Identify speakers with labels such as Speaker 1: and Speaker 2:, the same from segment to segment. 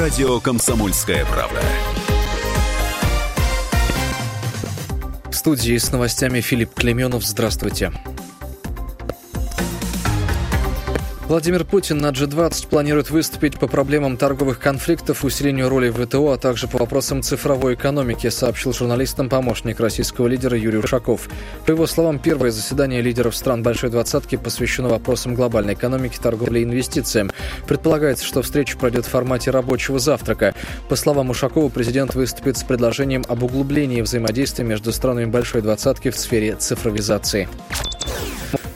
Speaker 1: радио «Комсомольская правда».
Speaker 2: В студии с новостями Филипп Клеменов. Здравствуйте. Владимир Путин на G20 планирует выступить по проблемам торговых конфликтов, усилению роли ВТО, а также по вопросам цифровой экономики, сообщил журналистам помощник российского лидера Юрий Ушаков. По его словам, первое заседание лидеров стран Большой Двадцатки посвящено вопросам глобальной экономики, торговли и инвестициям. Предполагается, что встреча пройдет в формате рабочего завтрака. По словам Ушакова, президент выступит с предложением об углублении взаимодействия между странами Большой Двадцатки в сфере цифровизации.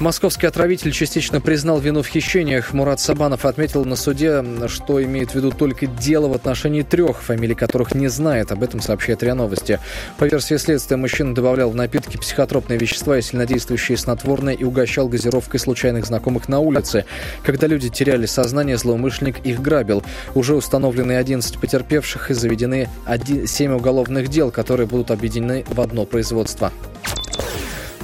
Speaker 2: Московский отравитель частично признал вину в хищениях. Мурат Сабанов отметил на суде, что имеет в виду только дело в отношении трех, фамилий которых не знает. Об этом сообщает РИА Новости. По версии следствия, мужчина добавлял в напитки психотропные вещества и сильнодействующие снотворные и угощал газировкой случайных знакомых на улице. Когда люди теряли сознание, злоумышленник их грабил. Уже установлены 11 потерпевших и заведены 7 уголовных дел, которые будут объединены в одно производство.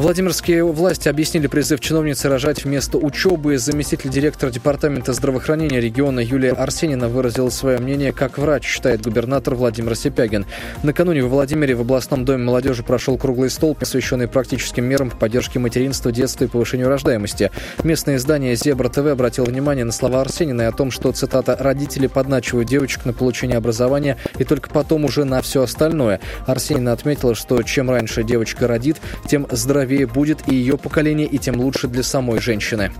Speaker 2: Владимирские власти объяснили призыв чиновницы рожать вместо учебы. Заместитель директора Департамента здравоохранения региона Юлия Арсенина выразила свое мнение как врач, считает губернатор Владимир Сипягин. Накануне в Владимире в областном доме молодежи прошел круглый стол, посвященный практическим мерам по поддержке материнства, детства и повышению рождаемости. Местное издание «Зебра ТВ» обратило внимание на слова Арсенина и о том, что, цитата, «родители подначивают девочек на получение образования и только потом уже на все остальное». Арсенина отметила, что чем раньше девочка родит, тем здоровее здоровее будет и ее поколение, и тем лучше для самой женщины.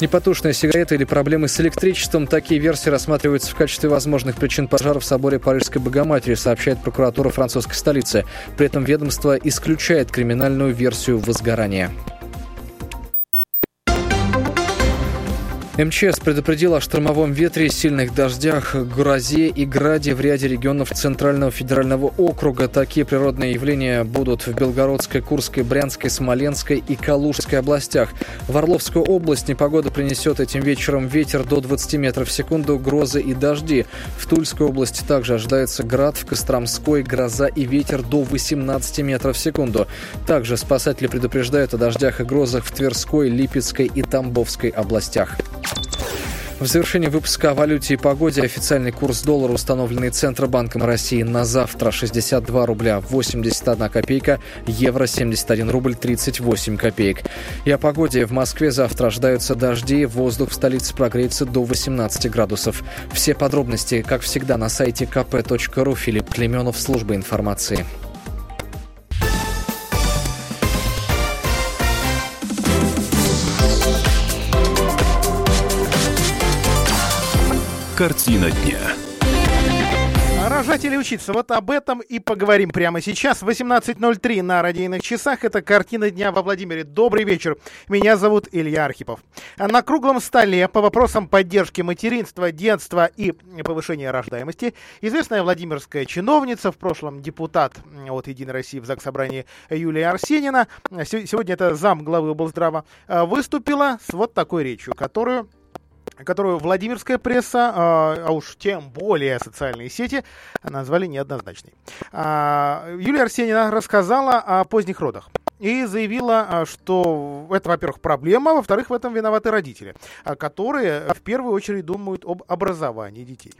Speaker 2: Непотушная сигарета или проблемы с электричеством. Такие версии рассматриваются в качестве возможных причин пожара в соборе Парижской Богоматери, сообщает прокуратура французской столицы. При этом ведомство исключает криминальную версию возгорания. МЧС предупредил о штормовом ветре, сильных дождях, грозе и граде в ряде регионов Центрального федерального округа. Такие природные явления будут в Белгородской, Курской, Брянской, Смоленской и Калужской областях. В Орловскую область непогода принесет этим вечером ветер до 20 метров в секунду, грозы и дожди. В Тульской области также ожидается град, в Костромской гроза и ветер до 18 метров в секунду. Также спасатели предупреждают о дождях и грозах в Тверской, Липецкой и Тамбовской областях. В завершении выпуска о валюте и погоде официальный курс доллара, установленный Центробанком России на завтра 62 рубля 81 копейка, евро 71 рубль 38 копеек. И о погоде в Москве завтра ожидаются дожди, воздух в столице прогреется до 18 градусов. Все подробности, как всегда, на сайте kp.ru. Филипп Клеменов, служба информации.
Speaker 1: Картина дня.
Speaker 3: Рожать или учиться? Вот об этом и поговорим прямо сейчас. 18.03 на радийных часах. Это «Картина дня» во Владимире. Добрый вечер. Меня зовут Илья Архипов. На круглом столе по вопросам поддержки материнства, детства и повышения рождаемости известная владимирская чиновница, в прошлом депутат от «Единой России» в Заксобрании Юлия Арсенина, сегодня это зам главы облздрава, выступила с вот такой речью, которую которую Владимирская пресса, а, а уж тем более социальные сети, назвали неоднозначной. А, Юлия Арсенина рассказала о поздних родах и заявила, а, что это, во-первых, проблема, а во-вторых, в этом виноваты родители, а, которые в первую очередь думают об образовании детей.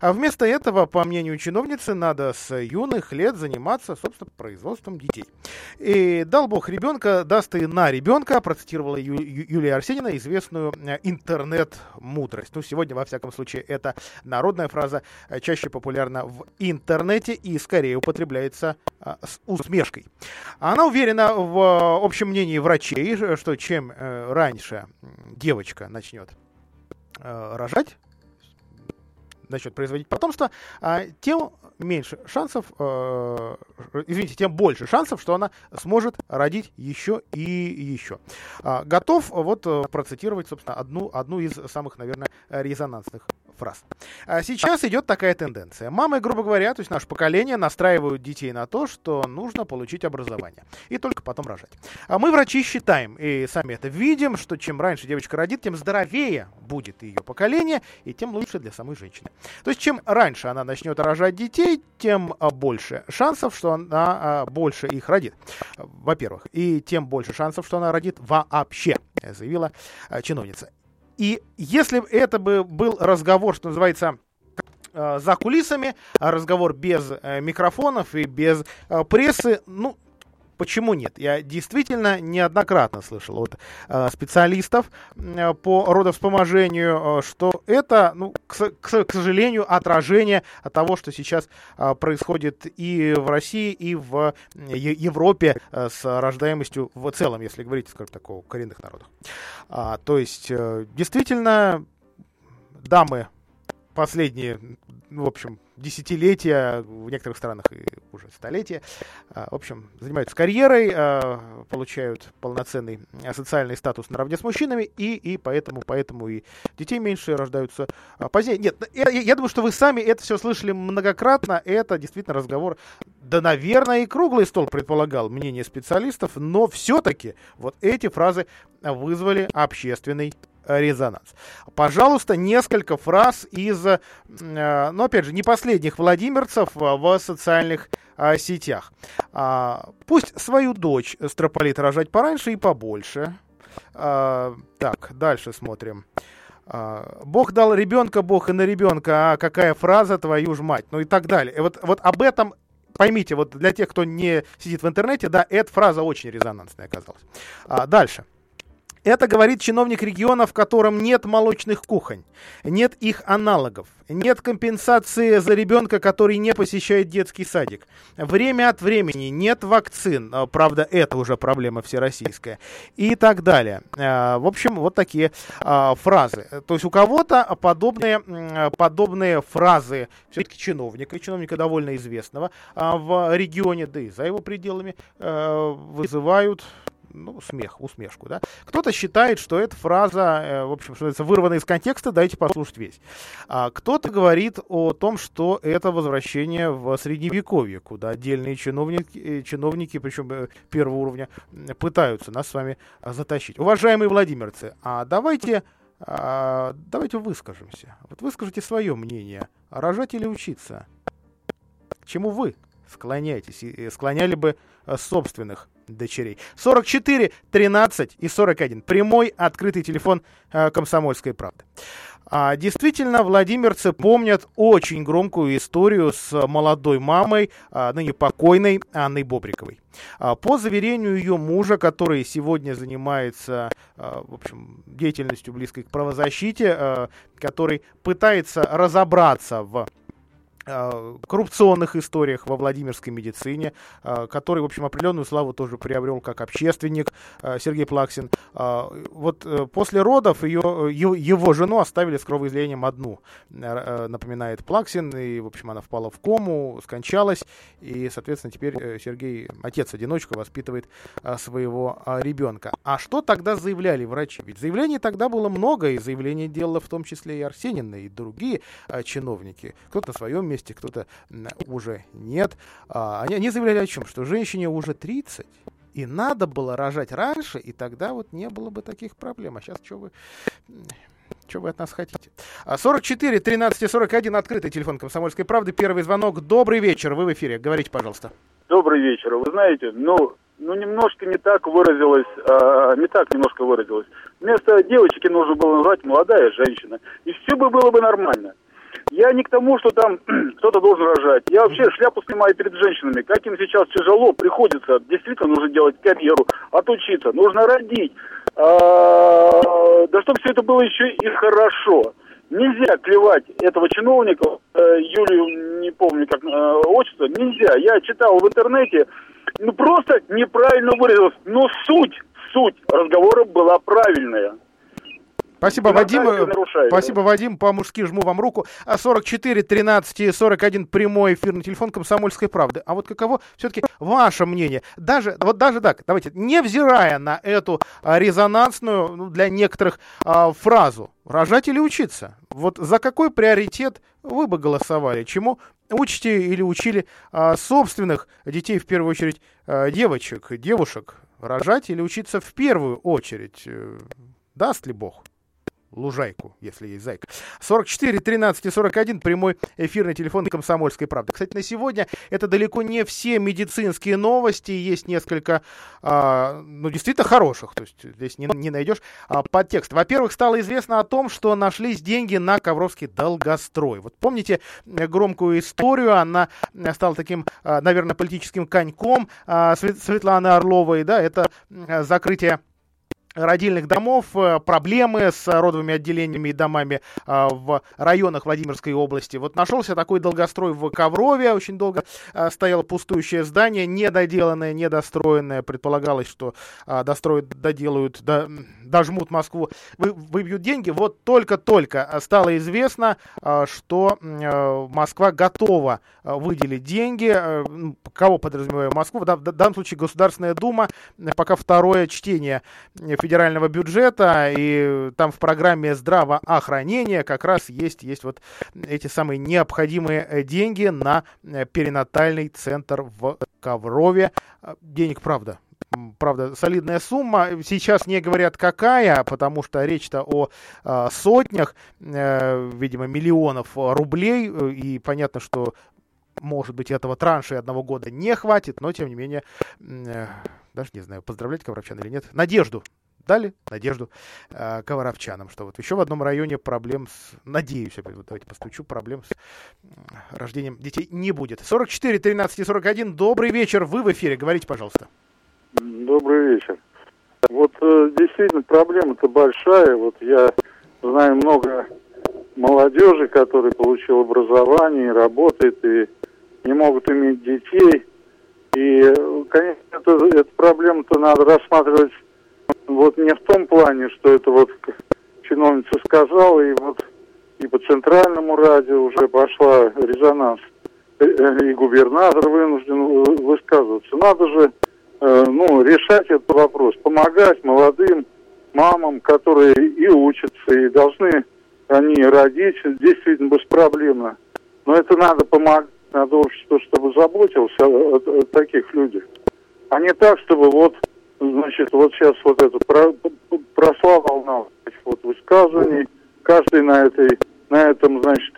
Speaker 3: А вместо этого, по мнению чиновницы, надо с юных лет заниматься, собственно, производством детей. И дал бог ребенка, даст и на ребенка, процитировала Ю- Юлия Арсенина известную интернет-мудрость. Ну, сегодня, во всяком случае, это народная фраза, чаще популярна в интернете и скорее употребляется с усмешкой. Она уверена в общем мнении врачей, что чем э, раньше девочка начнет э, рожать, начнет производить потомство, а тем меньше шансов, э, извините, тем больше шансов, что она сможет родить еще и еще. А, готов вот процитировать, собственно, одну, одну из самых, наверное, резонансных фраз. А сейчас идет такая тенденция. Мамы, грубо говоря, то есть наше поколение настраивают детей на то, что нужно получить образование. И только потом рожать. А мы, врачи, считаем, и сами это видим, что чем раньше девочка родит, тем здоровее будет ее поколение, и тем лучше для самой женщины. То есть чем раньше она начнет рожать детей, тем а, больше шансов, что она а, больше их родит. Во-первых. И тем больше шансов, что она родит вообще, заявила чиновница. И если это бы был разговор, что называется, за кулисами, разговор без микрофонов и без прессы, ну, Почему нет? Я действительно неоднократно слышал от э, специалистов э, по родовспоможению, э, что это, ну, к, к, сожалению, отражение того, что сейчас происходит и в России, и в Европе с рождаемостью в целом, если говорить, скажем так, о коренных народах. А, то есть, действительно, дамы последние, в общем, десятилетия, в некоторых странах и уже столетия. А, в общем, занимаются карьерой, а, получают полноценный социальный статус наравне с мужчинами, и, и поэтому, поэтому и детей меньше рождаются а, позднее. Нет, я, я думаю, что вы сами это все слышали многократно. Это действительно разговор, да, наверное, и круглый стол предполагал мнение специалистов, но все-таки вот эти фразы вызвали общественный резонанс. Пожалуйста, несколько фраз из, э, ну, опять же, не последних владимирцев в социальных э, сетях. А, пусть свою дочь строполит рожать пораньше и побольше. А, так, дальше смотрим. А, Бог дал ребенка, Бог и на ребенка, а какая фраза, твою ж мать, ну и так далее. И вот, вот об этом поймите, вот для тех, кто не сидит в интернете, да, эта фраза очень резонансная оказалась. А, дальше. Это говорит чиновник региона, в котором нет молочных кухонь, нет их аналогов, нет компенсации за ребенка, который не посещает детский садик. Время от времени нет вакцин, а, правда, это уже проблема всероссийская, и так далее. А, в общем, вот такие а, фразы. То есть у кого-то подобные, подобные фразы все-таки чиновника, чиновника довольно известного в регионе, да и за его пределами, вызывают ну, смех, усмешку, да. Кто-то считает, что эта фраза, э, в общем, что это вырвана из контекста, дайте послушать весь. А кто-то говорит о том, что это возвращение в средневековье, куда отдельные чиновники, э, чиновники причем э, первого уровня, пытаются нас с вами затащить. Уважаемые владимирцы, а давайте, а, давайте выскажемся. Вот выскажите свое мнение. Рожать или учиться? К чему вы склоняетесь? И склоняли бы собственных дочерей. 44, 13 и 41. Прямой открытый телефон э, комсомольской правды. А, действительно, владимирцы помнят очень громкую историю с молодой мамой, а, ныне покойной Анной Бобриковой. А, по заверению ее мужа, который сегодня занимается а, в общем, деятельностью близкой к правозащите, а, который пытается разобраться в коррупционных историях во Владимирской медицине, э, который, в общем, определенную славу тоже приобрел как общественник э, Сергей Плаксин. Вот после родов ее, его жену оставили с кровоизлиянием одну, напоминает Плаксин, и, в общем, она впала в кому, скончалась, и, соответственно, теперь Сергей, отец-одиночка, воспитывает своего ребенка. А что тогда заявляли врачи? Ведь заявлений тогда было много, и заявления делала в том числе и Арсенина, и другие чиновники. Кто-то на своем месте, кто-то уже нет. А, они, они заявляли о чем? Что женщине уже 30, и надо было рожать раньше, и тогда вот не было бы таких проблем. А сейчас что вы... Что вы от нас хотите? 44 13 41 открытый телефон комсомольской правды. Первый звонок. Добрый вечер. Вы в эфире. Говорите, пожалуйста.
Speaker 4: Добрый вечер. Вы знаете, ну, ну немножко не так выразилось, а, не так немножко выразилось. Вместо девочки нужно было назвать молодая женщина. И все бы было бы нормально. Я не к тому, что там кто-то должен рожать. Я вообще шляпу снимаю перед женщинами. Как им сейчас тяжело приходится. Действительно нужно делать карьеру, отучиться. Нужно родить. А, да чтобы все это было еще и хорошо. Нельзя клевать этого чиновника, э, Юлию, не помню как э, отчество, нельзя. Я читал в интернете, ну просто неправильно выразилось. Но суть, суть разговора была правильная.
Speaker 3: Спасибо, Вадим. Спасибо, Вадим. По-мужски жму вам руку. 44 13 и 41 прямой эфирный телефон Комсомольской правды. А вот каково все-таки ваше мнение? Даже, вот даже так, давайте, невзирая на эту а, резонансную ну, для некоторых а, фразу, рожать или учиться? Вот за какой приоритет вы бы голосовали? Чему учите или учили а, собственных детей, в первую очередь а, девочек, девушек? Рожать или учиться в первую очередь? Э, даст ли Бог? Лужайку, если есть зайка. 44 13 и 41 прямой эфирный телефон Комсомольской правды. Кстати, на сегодня это далеко не все медицинские новости, есть несколько, а, ну, действительно хороших, то есть здесь не, не найдешь а, подтекст. Во-первых, стало известно о том, что нашлись деньги на Ковровский долгострой. Вот помните громкую историю, она стала таким, а, наверное, политическим коньком а, Светланы Орловой, да, это закрытие родильных домов, э, проблемы с родовыми отделениями и домами а, в районах Владимирской области. Вот нашелся такой долгострой в Коврове, очень долго а, стояло пустующее здание, недоделанное, недостроенное. Предполагалось, что а, достроят, доделают, до, дожмут Москву, вы, выбьют деньги. Вот только-только стало известно, что Москва готова выделить деньги. Ну, кого подразумеваю Москву? В данном случае Государственная Дума, пока второе чтение федерального бюджета, и там в программе здравоохранения как раз есть, есть вот эти самые необходимые э, деньги на э, перинатальный центр в Коврове. Э, денег, правда, правда, солидная сумма. Сейчас не говорят какая, потому что речь-то о э, сотнях, э, видимо, миллионов рублей. И понятно, что, может быть, этого транша одного года не хватит, но, тем не менее, э, даже не знаю, поздравлять ковровчан или нет. Надежду дали надежду э, коваровчанам, что вот еще в одном районе проблем с, надеюсь, вот давайте постучу, проблем с рождением детей не будет. 44, 13 и 41, добрый вечер, вы в эфире, говорите, пожалуйста.
Speaker 5: Добрый вечер. Вот э, действительно проблема-то большая, вот я знаю много молодежи, которая получила образование, работает, и не могут иметь детей, и, конечно, это, эту проблему-то надо рассматривать вот не в том плане, что это вот чиновница сказала, и вот и по центральному радио уже пошла резонанс, э, э, и губернатор вынужден высказываться. Надо же э, ну, решать этот вопрос, помогать молодым мамам, которые и учатся, и должны они родить действительно беспроблемно. Но это надо помогать, надо общество, чтобы заботился о, о, о таких людях. А не так, чтобы вот значит, вот сейчас вот это про, прошла волна вот высказываний, каждый на этой, на этом, значит,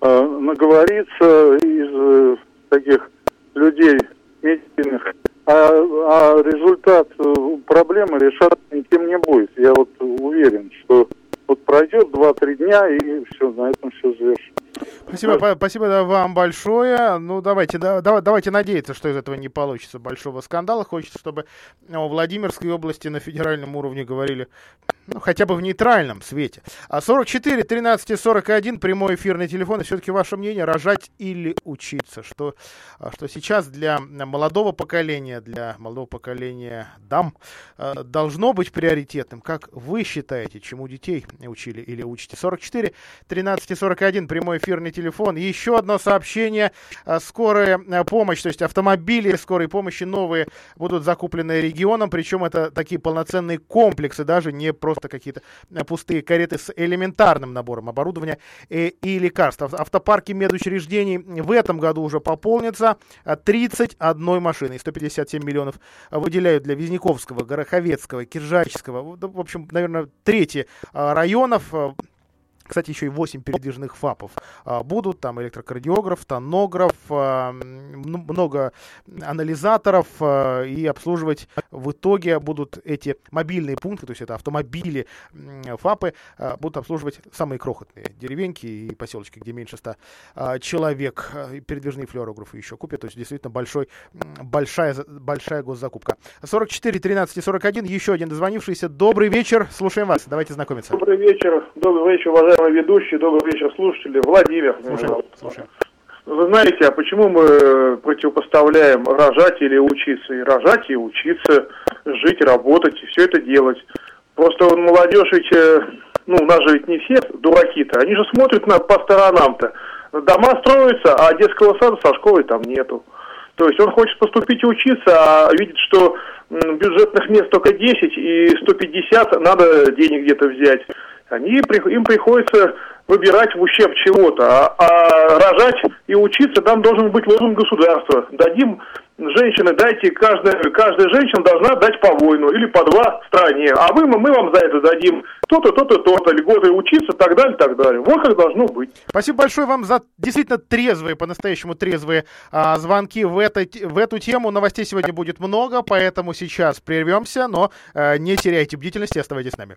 Speaker 5: э, наговорится из э, таких людей медийных, а, а результат э, проблемы решаться никем не будет. Я вот уверен, что вот пройдет 2-3 дня и все, на этом все завершится.
Speaker 3: Спасибо, спасибо вам большое. Ну, давайте, да, давайте надеяться, что из этого не получится большого скандала. Хочется, чтобы о Владимирской области на федеральном уровне говорили ну, хотя бы в нейтральном свете. А 44 13 и 41 прямой эфирный телефон. И все-таки ваше мнение, рожать или учиться? Что, а, что сейчас для молодого поколения, для молодого поколения дам а, должно быть приоритетным? Как вы считаете, чему детей учили или учите? 44 13 и 41 прямой эфирный телефон. Еще одно сообщение. А, скорая помощь, то есть автомобили скорой помощи новые будут закуплены регионом. Причем это такие полноценные комплексы, даже не просто какие-то э, пустые кареты с элементарным набором оборудования и, и лекарств. Автопарки медучреждений в этом году уже пополнятся 31 машиной. 157 миллионов выделяют для Визняковского, Гороховецкого, Киржачского, в общем, наверное, трети э, районов. Кстати, еще и 8 передвижных ФАПов а, будут. Там электрокардиограф, тонограф, а, много анализаторов. А, и обслуживать в итоге будут эти мобильные пункты, то есть это автомобили, ФАПы, будут обслуживать самые крохотные деревеньки и поселочки, где меньше 100 человек. Передвижные флюорографы еще купят. То есть действительно большой, большая, большая госзакупка. 44 13 и 41. Еще один дозвонившийся. Добрый вечер. Слушаем вас. Давайте знакомиться.
Speaker 6: Добрый вечер. Добрый вечер, уважаемые уважаемый ведущий, добрый вечер, слушатели. Владимир.
Speaker 3: Слушаем, слушаем.
Speaker 6: Вы знаете, а почему мы противопоставляем рожать или учиться? И рожать, и учиться, жить, работать, и все это делать. Просто молодежь ведь, э, ну, у нас же ведь не все дураки-то, они же смотрят на, по сторонам-то. Дома строятся, а детского сада со школой там нету. То есть он хочет поступить и учиться, а видит, что бюджетных мест только 10 и 150 надо денег где-то взять они, им приходится выбирать в ущерб чего-то. А, а рожать и учиться там должен быть лозунг государства. Дадим женщины, дайте, каждая, каждая женщина должна дать по воину или по два стране, а вы, мы вам за это дадим то-то, то-то, то-то, льготы учиться, так далее, так далее. Вот как должно быть.
Speaker 3: Спасибо большое вам за действительно трезвые, по-настоящему трезвые а, звонки в, это, в эту тему. Новостей сегодня будет много, поэтому сейчас прервемся, но а, не теряйте бдительности, оставайтесь с нами.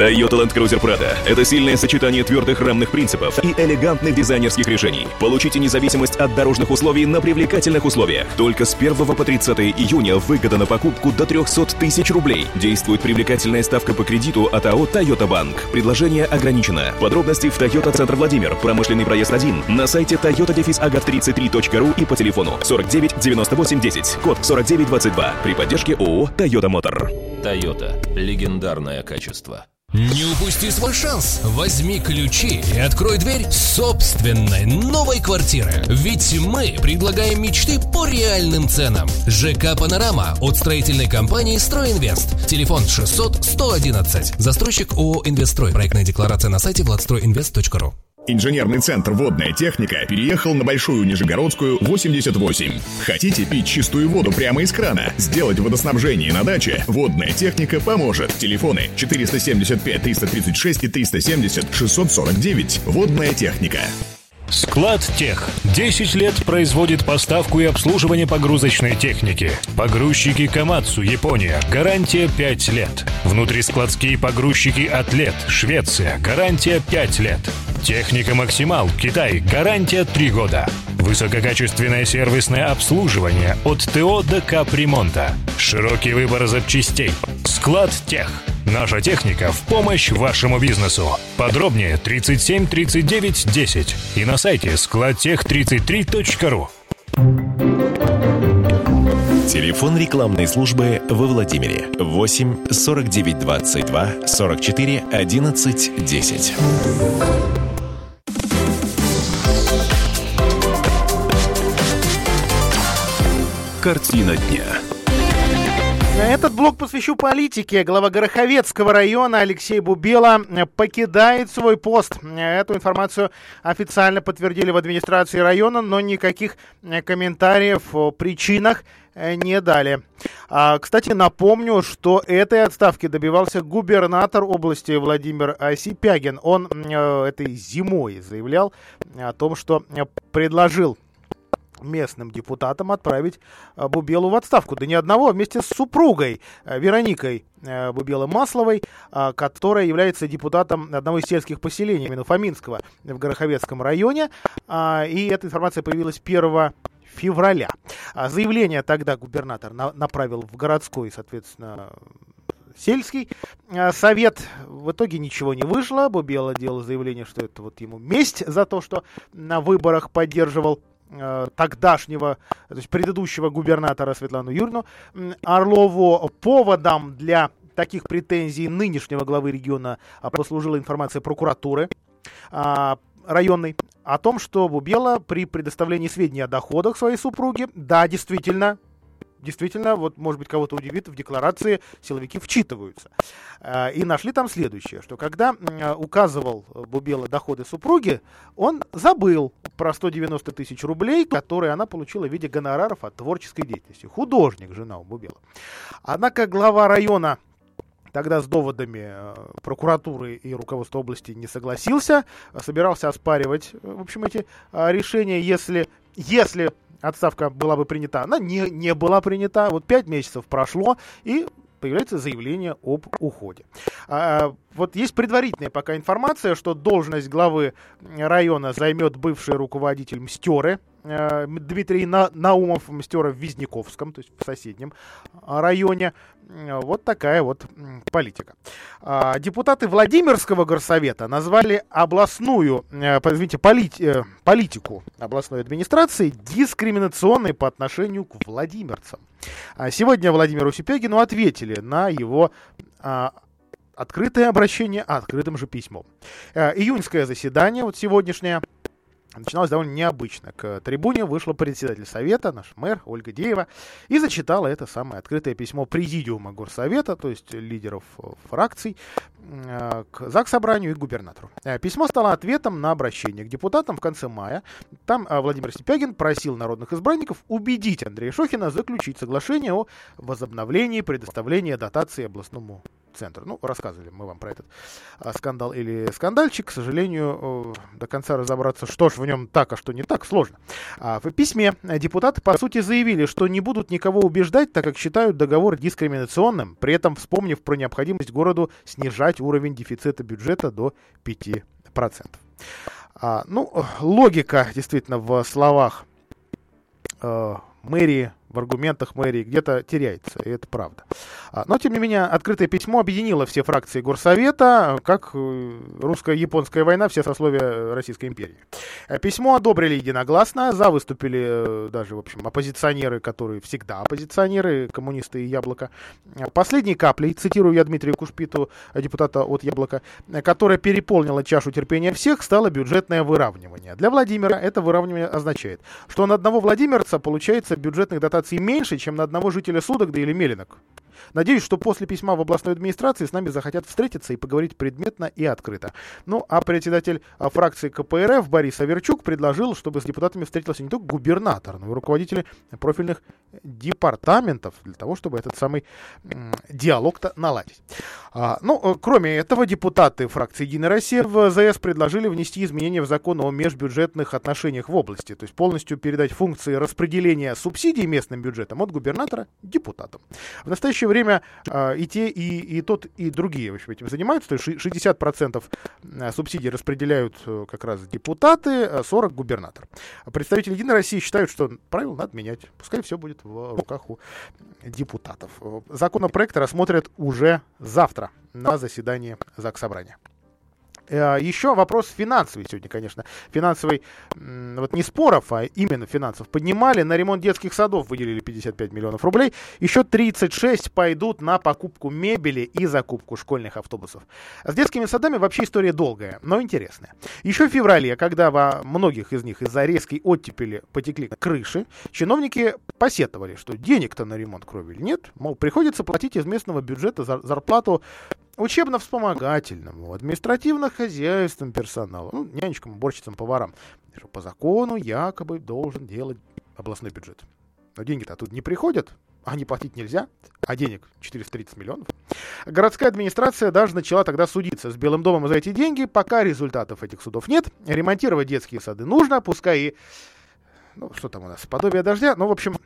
Speaker 1: Toyota Land Cruiser Prado – это сильное сочетание твердых рамных принципов и элегантных дизайнерских решений. Получите независимость от дорожных условий на привлекательных условиях. Только с 1 по 30 июня выгода на покупку до 300 тысяч рублей. Действует привлекательная ставка по кредиту от АО Toyota Bank. Предложение ограничено. Подробности в Toyota Центр Владимир, промышленный проезд 1, на сайте toyota-agat33.ru и по телефону 49 98 10, код 4922 при поддержке ООО Toyota Motor.
Speaker 7: Toyota. Легендарное качество.
Speaker 8: Не упусти свой шанс. Возьми ключи и открой дверь собственной новой квартиры. Ведь мы предлагаем мечты по реальным ценам. ЖК «Панорама» от строительной компании «Стройинвест». Телефон 600 111. Застройщик ООО «Инвестстрой». Проектная декларация на сайте владстройинвест.ру.
Speaker 9: Инженерный центр «Водная техника» переехал на Большую Нижегородскую, 88. Хотите пить чистую воду прямо из крана? Сделать водоснабжение на даче? «Водная техника» поможет. Телефоны 475 336 и 370 649. «Водная техника».
Speaker 10: Склад Тех. 10 лет производит поставку и обслуживание погрузочной техники. Погрузчики Камацу, Япония. Гарантия 5 лет. Внутрискладские погрузчики Атлет, Швеция. Гарантия 5 лет. Техника Максимал, Китай. Гарантия 3 года. Высококачественное сервисное обслуживание от ТО до капремонта. Широкий выбор запчастей. Склад Тех. Наша техника в помощь вашему бизнесу. Подробнее 37 39 10 и на сайте складтех33.ру.
Speaker 11: Телефон рекламной службы во Владимире 8 49 22 44 11 10.
Speaker 1: Картина дня.
Speaker 3: Этот блок посвящу политике. Глава Гороховецкого района Алексей Бубела покидает свой пост. Эту информацию официально подтвердили в администрации района, но никаких комментариев о причинах не дали. А, кстати, напомню, что этой отставки добивался губернатор области Владимир Сипягин. Он э, этой зимой заявлял о том, что предложил местным депутатам отправить э, Бубелу в отставку. Да не одного, а вместе с супругой э, Вероникой э, Бубелы Масловой, которая является депутатом одного из сельских поселений, именно Фоминского, в Гороховецком районе. И эта информация появилась 1 февраля. Заявление тогда губернатор направил в городской, соответственно, сельский совет. В итоге ничего не вышло. Бубела делал заявление, что это вот ему месть за то, что на выборах поддерживал Э, тогдашнего, то есть предыдущего губернатора Светлану Юрьевну Орлову поводом для таких претензий нынешнего главы региона а, послужила информация прокуратуры а, районной о том, что Бубела при предоставлении сведений о доходах своей супруги, да, действительно, действительно, вот, может быть, кого-то удивит, в декларации силовики вчитываются. Э, и нашли там следующее, что когда указывал Бубела доходы супруги, он забыл про 190 тысяч рублей, которые она получила в виде гонораров от творческой деятельности. Художник, жена у Бубела. Однако глава района тогда с доводами э, прокуратуры и руководства области не согласился, собирался оспаривать, в общем, эти э, решения, если, если отставка была бы принята. Она не, не была принята. Вот пять месяцев прошло, и появляется заявление об уходе. А, вот есть предварительная пока информация, что должность главы района займет бывший руководитель Мстеры, Дмитрий На, Наумов Мстера в Визняковском, то есть в соседнем районе. Вот такая вот политика. А, депутаты Владимирского горсовета назвали областную, э, извините, полит, э, политику областной администрации дискриминационной по отношению к владимирцам. А сегодня Владимиру Сипягину ответили на его а, открытое обращение открытым же письмом. Июньское заседание, вот сегодняшнее, начиналось довольно необычно. К трибуне вышла председатель совета, наш мэр Ольга Деева, и зачитала это самое открытое письмо президиума горсовета, то есть лидеров э, фракций, к ЗАГС-собранию и губернатору. Э, письмо стало ответом на обращение к депутатам в конце мая. Там Владимир Степягин просил народных избранников убедить Андрея Шохина заключить соглашение о возобновлении предоставления дотации областному центр. Ну, рассказывали мы вам про этот скандал или скандальчик. К сожалению, до конца разобраться, что ж в нем так, а что не так, сложно. А в письме депутаты, по сути, заявили, что не будут никого убеждать, так как считают договор дискриминационным, при этом вспомнив про необходимость городу снижать уровень дефицита бюджета до 5%. А, ну, логика действительно в словах э, мэрии в аргументах мэрии где-то теряется, и это правда. А, но, тем не менее, открытое письмо объединило все фракции Горсовета, как э, русско-японская война, все сословия Российской империи. Э, письмо одобрили единогласно, за выступили э, даже, в общем, оппозиционеры, которые всегда оппозиционеры, коммунисты и Яблоко. Последней каплей, цитирую я Дмитрия Кушпиту, депутата от Яблока, которая переполнила чашу терпения всех, стало бюджетное выравнивание. Для Владимира это выравнивание означает, что на одного владимирца получается бюджетных дотаций дотаций меньше, чем на одного жителя Судогда или Мелинок. Надеюсь, что после письма в областной администрации с нами захотят встретиться и поговорить предметно и открыто. Ну, а председатель а, фракции КПРФ Борис Аверчук предложил, чтобы с депутатами встретился не только губернатор, но и руководители профильных департаментов для того, чтобы этот самый диалог-то наладить. А, ну, кроме этого, депутаты фракции «Единая Россия» в ЗС предложили внести изменения в закон о межбюджетных отношениях в области, то есть полностью передать функции распределения субсидий местным бюджетам от губернатора депутатам. В настоящее время э, и те, и, и тот, и другие в общем, этим занимаются. То есть 60% а, субсидий распределяют э, как раз депутаты, 40% губернатор. Представители Единой России считают, что правила надо менять. Пускай все будет в руках у депутатов. Законопроект рассмотрят уже завтра на заседании ЗАГС Собрания. Э, Еще вопрос финансовый сегодня, конечно. Финансовый, вот не споров, а именно финансов. Поднимали, на ремонт детских садов выделили 55 миллионов рублей. Еще 36 пойдут на покупку мебели и закупку школьных автобусов. С детскими садами вообще история долгая, но интересная. Еще в феврале, когда во многих из них из-за резкой оттепели потекли крыши, чиновники посетовали, что денег-то на ремонт кровель нет. Мол, приходится платить из местного бюджета зарплату учебно-вспомогательному, административно-хозяйственному персоналу, ну, нянечкам, уборщицам, поварам. По закону якобы должен делать областной бюджет. Но деньги-то тут не приходят, а не платить нельзя, а денег 430 миллионов. Городская администрация даже начала тогда судиться с Белым домом за эти деньги, пока результатов этих судов нет. Ремонтировать детские сады нужно, пускай и... Ну, что там у нас, подобие дождя, ну, в общем,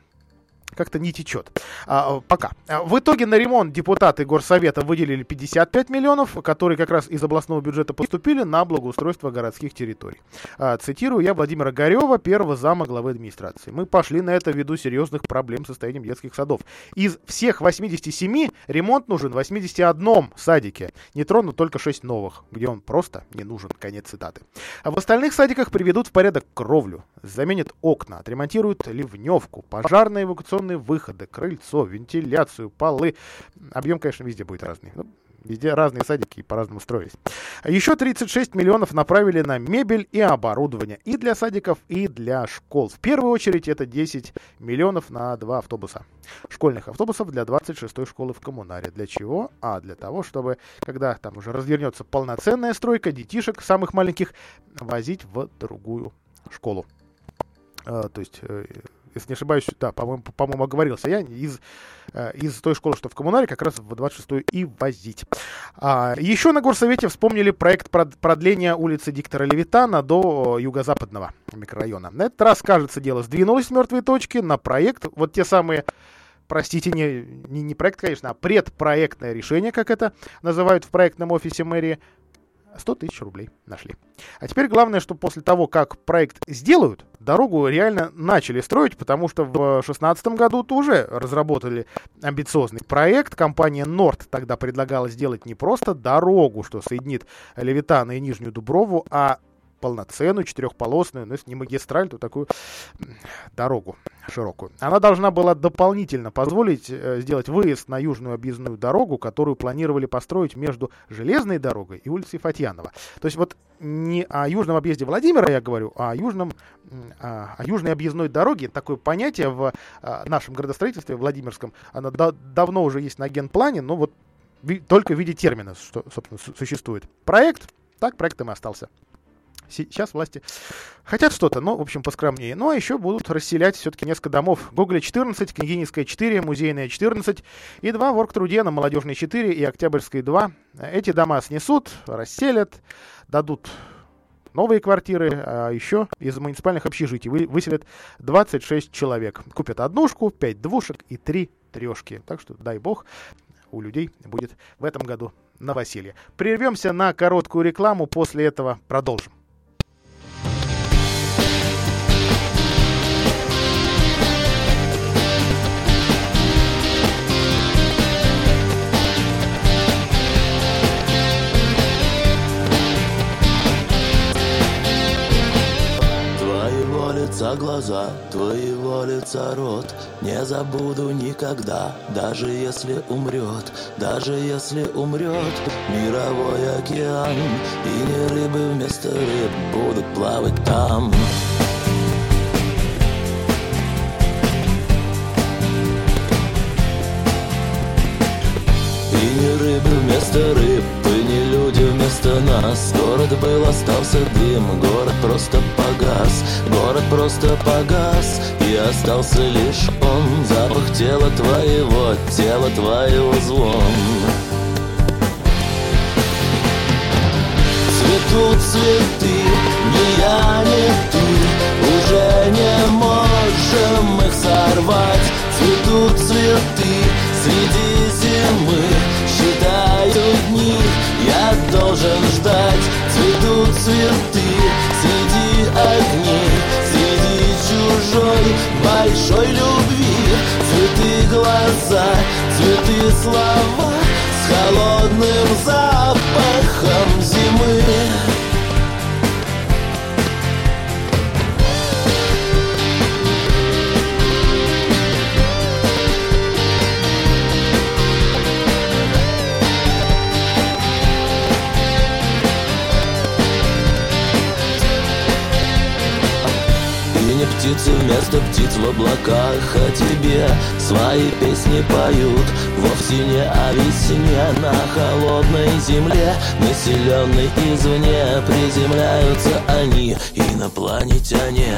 Speaker 3: как-то не течет. А, пока. А, в итоге на ремонт депутаты Горсовета выделили 55 миллионов, которые как раз из областного бюджета поступили на благоустройство городских территорий. А, цитирую я Владимира Горева, первого зама главы администрации. Мы пошли на это ввиду серьезных проблем с состоянием детских садов. Из всех 87 ремонт нужен в 81 садике. Не тронут только 6 новых, где он просто не нужен. Конец цитаты. А в остальных садиках приведут в порядок кровлю, заменят окна, отремонтируют ливневку, пожарные эвакуационные вентиляционные выходы, крыльцо, вентиляцию, полы. Объем, конечно, везде будет разный. Ну, везде разные садики по-разному строились. Еще 36 миллионов направили на мебель и оборудование и для садиков, и для школ. В первую очередь это 10 миллионов на два автобуса. Школьных автобусов для 26-й школы в Коммунаре. Для чего? А для того, чтобы, когда там уже развернется полноценная стройка, детишек самых маленьких возить в другую школу. А, то есть э, если не ошибаюсь, да, по-моему, по-моему, оговорился я, из, э, из той школы, что в коммунаре, как раз в 26-ю и возить. А, еще на горсовете вспомнили проект продления улицы диктора Левитана до юго-западного микрорайона. На этот раз, кажется, дело сдвинулось с мертвой точки на проект, вот те самые простите, не, не, не проект, конечно, а предпроектное решение, как это называют в проектном офисе мэрии, 100 тысяч рублей нашли. А теперь главное, что после того, как проект сделают, дорогу реально начали строить, потому что в 2016 году тоже разработали амбициозный проект. Компания Норд тогда предлагала сделать не просто дорогу, что соединит Левитана и Нижнюю Дуброву, а полноценную четырехполосную, но если не магистраль, то такую дорогу широкую. Она должна была дополнительно позволить э, сделать выезд на южную объездную дорогу, которую планировали построить между железной дорогой и улицей Фатьянова. То есть вот не о южном объезде Владимира я говорю, а о, южном, о, о южной объездной дороге. Такое понятие в а, нашем градостроительстве Владимирском, оно да, давно уже есть на генплане, но вот только в виде термина, что, собственно, существует. Проект, так проектом и остался. Сейчас власти хотят что-то, но, в общем, поскромнее. Ну, а еще будут расселять все-таки несколько домов. Гоголя 14, Княгининская 4, Музейная 14 и два в Оргтруде на Молодежной 4 и Октябрьской 2. Эти дома снесут, расселят, дадут новые квартиры, а еще из муниципальных общежитий вы, выселят 26 человек. Купят однушку, 5 двушек и 3 трешки. Так что, дай бог, у людей будет в этом году новоселье. Прервемся на короткую рекламу, после этого продолжим.
Speaker 12: Лица глаза, твоего лица рот. Не забуду никогда, даже если умрет Даже если умрет. Мировой океан И не рыбы вместо рыб будут плавать там. И не рыбы вместо рыб, и не люди вместо нас Город был, остался дым, город просто погас Город просто погас, и остался лишь он Запах тела твоего, тела твоего звон. Цветут цветы, ни я, ни ты. Уже не можем их сорвать. Цветут цветы среди должен ждать. Цветут цветы среди огней Среди чужой большой любви. Цветы глаза, цветы слова С холодным запахом зимы птицы вместо птиц в облаках О тебе свои песни поют. Вовсе не о весне на холодной земле Населенной извне приземляются они Инопланетяне.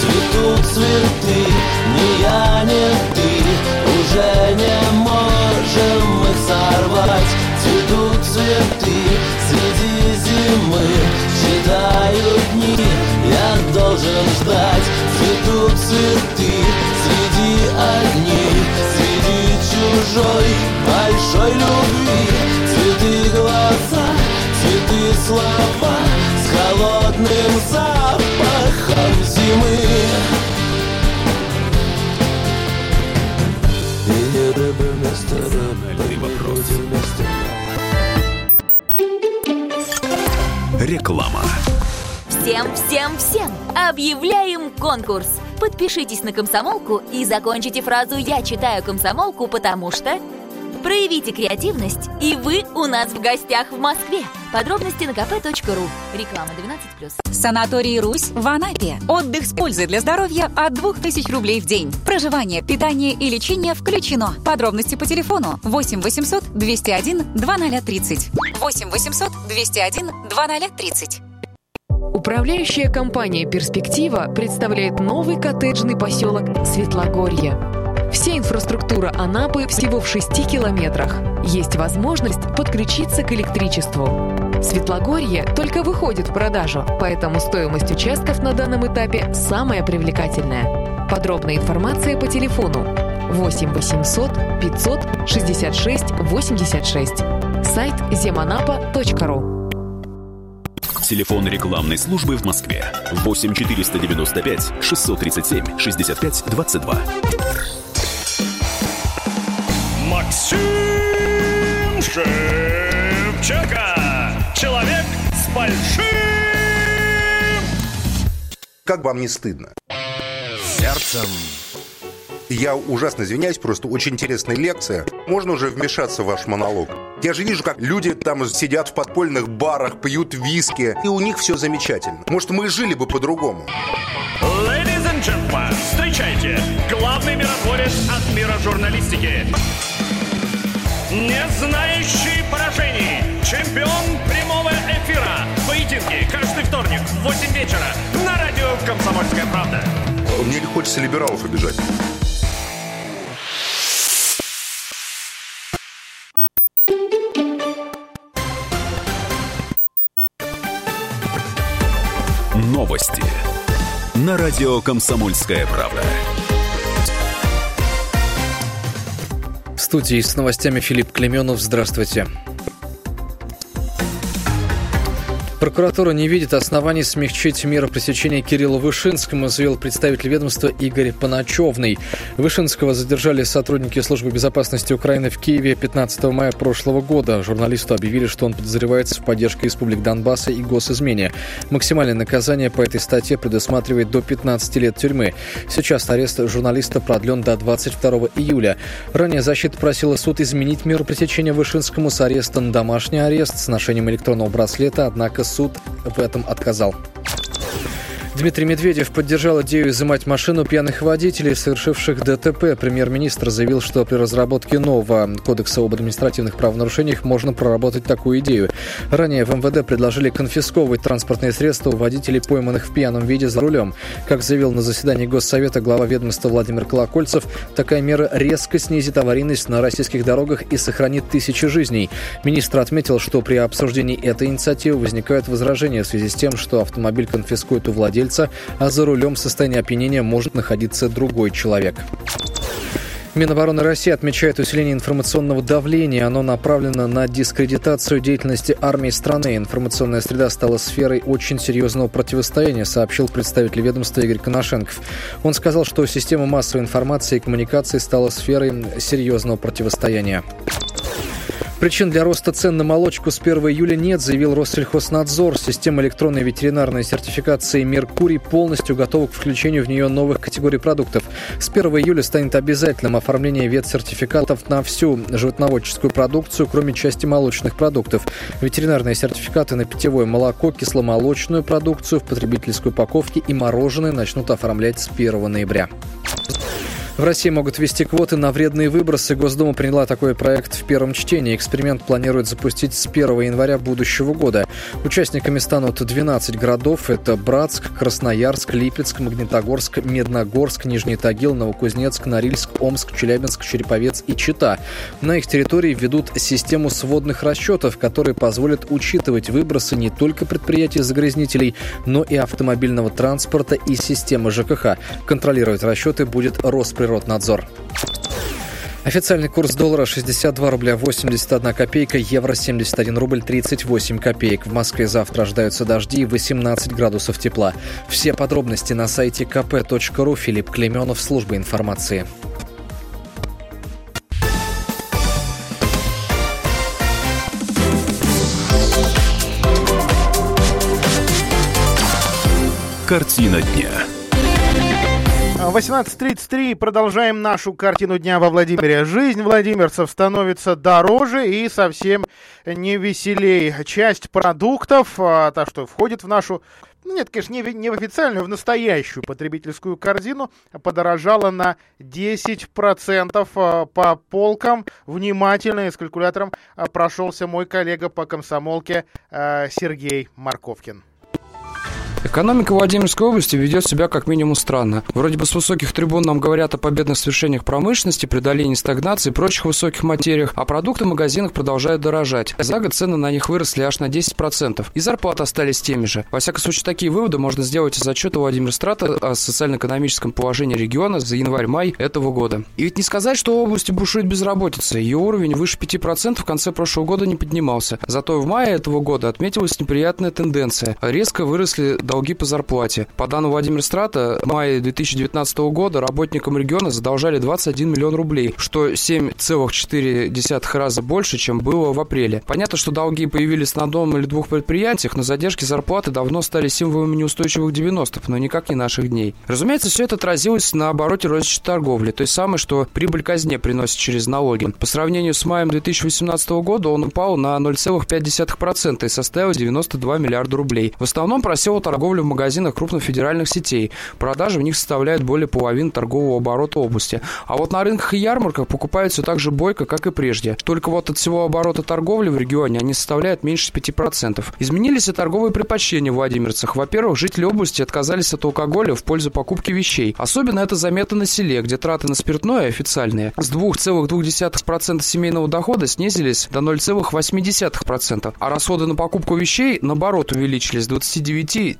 Speaker 12: Цветут цветы, ни я, ни ты Уже не можем их сорвать. Цветут цветы среди зимы Считаю дни, я должен ждать. Цветут цветы среди огней Среди чужой большой любви. Цветы глаза, цветы слова С холодным запахом зимы. И рыбы
Speaker 1: Реклама.
Speaker 13: Всем, всем, всем объявляем конкурс. Подпишитесь на комсомолку и закончите фразу «Я читаю комсомолку, потому что...» Проявите креативность, и вы у нас в гостях в Москве. Подробности на kp.ru. Реклама 12+.
Speaker 14: Санаторий «Русь» в Анапе. Отдых с пользой для здоровья от 2000 рублей в день. Проживание, питание и лечение включено. Подробности по телефону 8 800 201 2030. 8 800 201 2030.
Speaker 15: Управляющая компания «Перспектива» представляет новый коттеджный поселок Светлогорье. Вся инфраструктура Анапы всего в 6 километрах. Есть возможность подключиться к электричеству. Светлогорье только выходит в продажу, поэтому стоимость участков на данном этапе самая привлекательная. Подробная информация по телефону 8 800 500 66 86. Сайт земанапа.ру
Speaker 1: Телефон рекламной службы в Москве 8 495 637 65 22.
Speaker 10: Максим Шевченко.
Speaker 16: Чака! Человек с большим...
Speaker 17: Как вам не стыдно? Сердцем. Я ужасно извиняюсь, просто очень интересная лекция. Можно уже вмешаться в ваш монолог? Я же вижу, как люди там сидят в подпольных барах, пьют виски, и у них все замечательно. Может, мы жили бы по-другому?
Speaker 16: Ladies and gentlemen, встречайте, главный миротворец от мира журналистики. Не знающий поражений, чемпион прямого эфира. Поединки каждый вторник в 8 вечера на радио «Комсомольская правда».
Speaker 17: Мне не хочется либералов обижать.
Speaker 1: Новости на радио «Комсомольская правда».
Speaker 2: Студии с новостями Филипп Клеменов. Здравствуйте. Прокуратура не видит оснований смягчить меры пресечения Кириллу Вышинскому, заявил представитель ведомства Игорь Паначевный. Вышинского задержали сотрудники службы безопасности Украины в Киеве 15 мая прошлого года. Журналисту объявили, что он подозревается в поддержке республик Донбасса и госизмене. Максимальное наказание по этой статье предусматривает до 15 лет тюрьмы. Сейчас арест журналиста продлен до 22 июля. Ранее защита просила суд изменить меру пресечения Вышинскому с ареста на домашний арест с ношением электронного браслета, однако суд в этом отказал. Дмитрий Медведев поддержал идею изымать машину пьяных водителей, совершивших ДТП. Премьер-министр заявил, что при разработке нового кодекса об административных правонарушениях можно проработать такую идею. Ранее в МВД предложили конфисковывать транспортные средства у водителей, пойманных в пьяном виде за рулем. Как заявил на заседании Госсовета глава ведомства Владимир Колокольцев, такая мера резко снизит аварийность на российских дорогах и сохранит тысячи жизней. Министр отметил, что при обсуждении этой инициативы возникают возражения в связи с тем, что автомобиль конфискуют у владельца а за рулем в состоянии опьянения может находиться другой человек. Минобороны России отмечает усиление информационного давления. Оно направлено на дискредитацию деятельности армии страны. Информационная среда стала сферой очень серьезного противостояния, сообщил представитель ведомства Игорь Коношенков. Он сказал, что система массовой информации и коммуникации стала сферой серьезного противостояния. Причин для роста цен на молочку с 1 июля нет, заявил Россельхознадзор. Система электронной ветеринарной сертификации «Меркурий» полностью готова к включению в нее новых категорий продуктов. С 1 июля станет обязательным оформление ветсертификатов на всю животноводческую продукцию, кроме части молочных продуктов. Ветеринарные сертификаты на питьевое молоко, кисломолочную продукцию в потребительской упаковке и мороженое начнут оформлять с 1 ноября. В России могут ввести квоты на вредные выбросы. Госдума приняла такой проект в первом чтении. Эксперимент планирует запустить с 1 января будущего года. Участниками станут 12 городов. Это Братск, Красноярск, Липецк, Магнитогорск, Медногорск, Нижний Тагил, Новокузнецк, Норильск, Омск, Челябинск, Череповец и Чита. На их территории введут систему сводных расчетов, которые позволят учитывать выбросы не только предприятий-загрязнителей, но и автомобильного транспорта и системы ЖКХ. Контролировать расчеты будет Росприроднадзор. Росприроднадзор. Официальный курс доллара 62 рубля 81 копейка, евро 71 рубль 38 копеек. В Москве завтра ожидаются дожди и 18 градусов тепла. Все подробности на сайте kp.ru. Филипп Клеменов, служба информации.
Speaker 1: Картина дня.
Speaker 3: 18.33. Продолжаем нашу картину дня во Владимире. Жизнь владимирцев становится дороже и совсем не веселей. Часть продуктов, а, та, что входит в нашу ну, нет, конечно, не, не в официальную, в настоящую потребительскую корзину подорожала на 10% а, по полкам. Внимательно и с калькулятором а, прошелся мой коллега по комсомолке Сергей Марковкин.
Speaker 18: Экономика Владимирской области ведет себя как минимум странно. Вроде бы с высоких трибун нам говорят о победных свершениях промышленности, преодолении стагнации и прочих высоких материях, а продукты в магазинах продолжают дорожать. За год цены на них выросли аж на 10%. И зарплаты остались теми же. Во всяком случае, такие выводы можно сделать из отчета Владимира Страта о социально-экономическом положении региона за январь-май этого года. И ведь не сказать, что в области бушует безработица. Ее уровень выше 5% в конце прошлого года не поднимался. Зато в мае этого года отметилась неприятная тенденция. Резко выросли долги по зарплате. По данным Владимира Страта, в мае 2019 года работникам региона задолжали 21 миллион рублей, что 7,4 раза больше, чем было в апреле. Понятно, что долги появились на одном или двух предприятиях, но задержки зарплаты давно стали символами неустойчивых 90-х, но никак не наших дней. Разумеется, все это отразилось на обороте розничной торговли, то есть самое, что прибыль казне приносит через налоги. По сравнению с маем 2018 года он упал на 0,5% и составил 92 миллиарда рублей. В основном просела торговля в магазинах крупных федеральных сетей. Продажи в них составляют более половины торгового оборота области. А вот на рынках и ярмарках покупают все так же бойко, как и прежде. Только вот от всего оборота торговли в регионе они составляют меньше 5%. Изменились и торговые предпочтения в Владимирцах. Во-первых, жители области отказались от алкоголя в пользу покупки вещей. Особенно это заметно на селе, где траты на спиртное официальные с 2,2% семейного дохода снизились до 0,8%, а расходы на покупку вещей, наоборот, увеличились с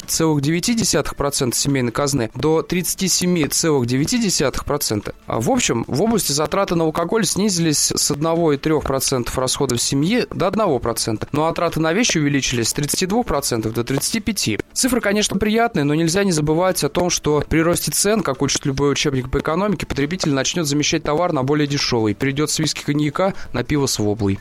Speaker 18: 29,9% семейной казны до 37,9%. А в общем, в области затраты на алкоголь снизились с 1,3% расходов семьи до 1%, ну а траты на вещи увеличились с 32% до 35%. Цифры, конечно, приятные, но нельзя не забывать о том, что при росте цен, как учит любой учебник по экономике, потребитель начнет замещать товар на более дешевый, перейдет с виски коньяка на пиво с воблой.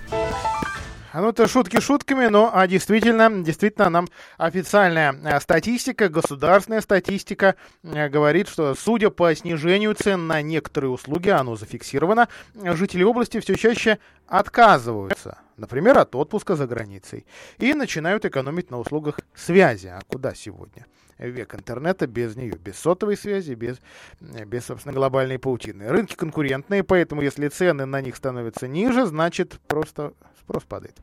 Speaker 3: Ну, это шутки шутками, но а действительно, действительно нам официальная э, статистика, государственная статистика э, говорит, что судя по снижению цен на некоторые услуги, оно зафиксировано, жители области все чаще отказываются, например, от отпуска за границей, и начинают экономить на услугах связи. А куда сегодня? век интернета без нее, без сотовой связи, без, без, собственно, глобальной паутины. Рынки конкурентные, поэтому если цены на них становятся ниже, значит просто спрос падает.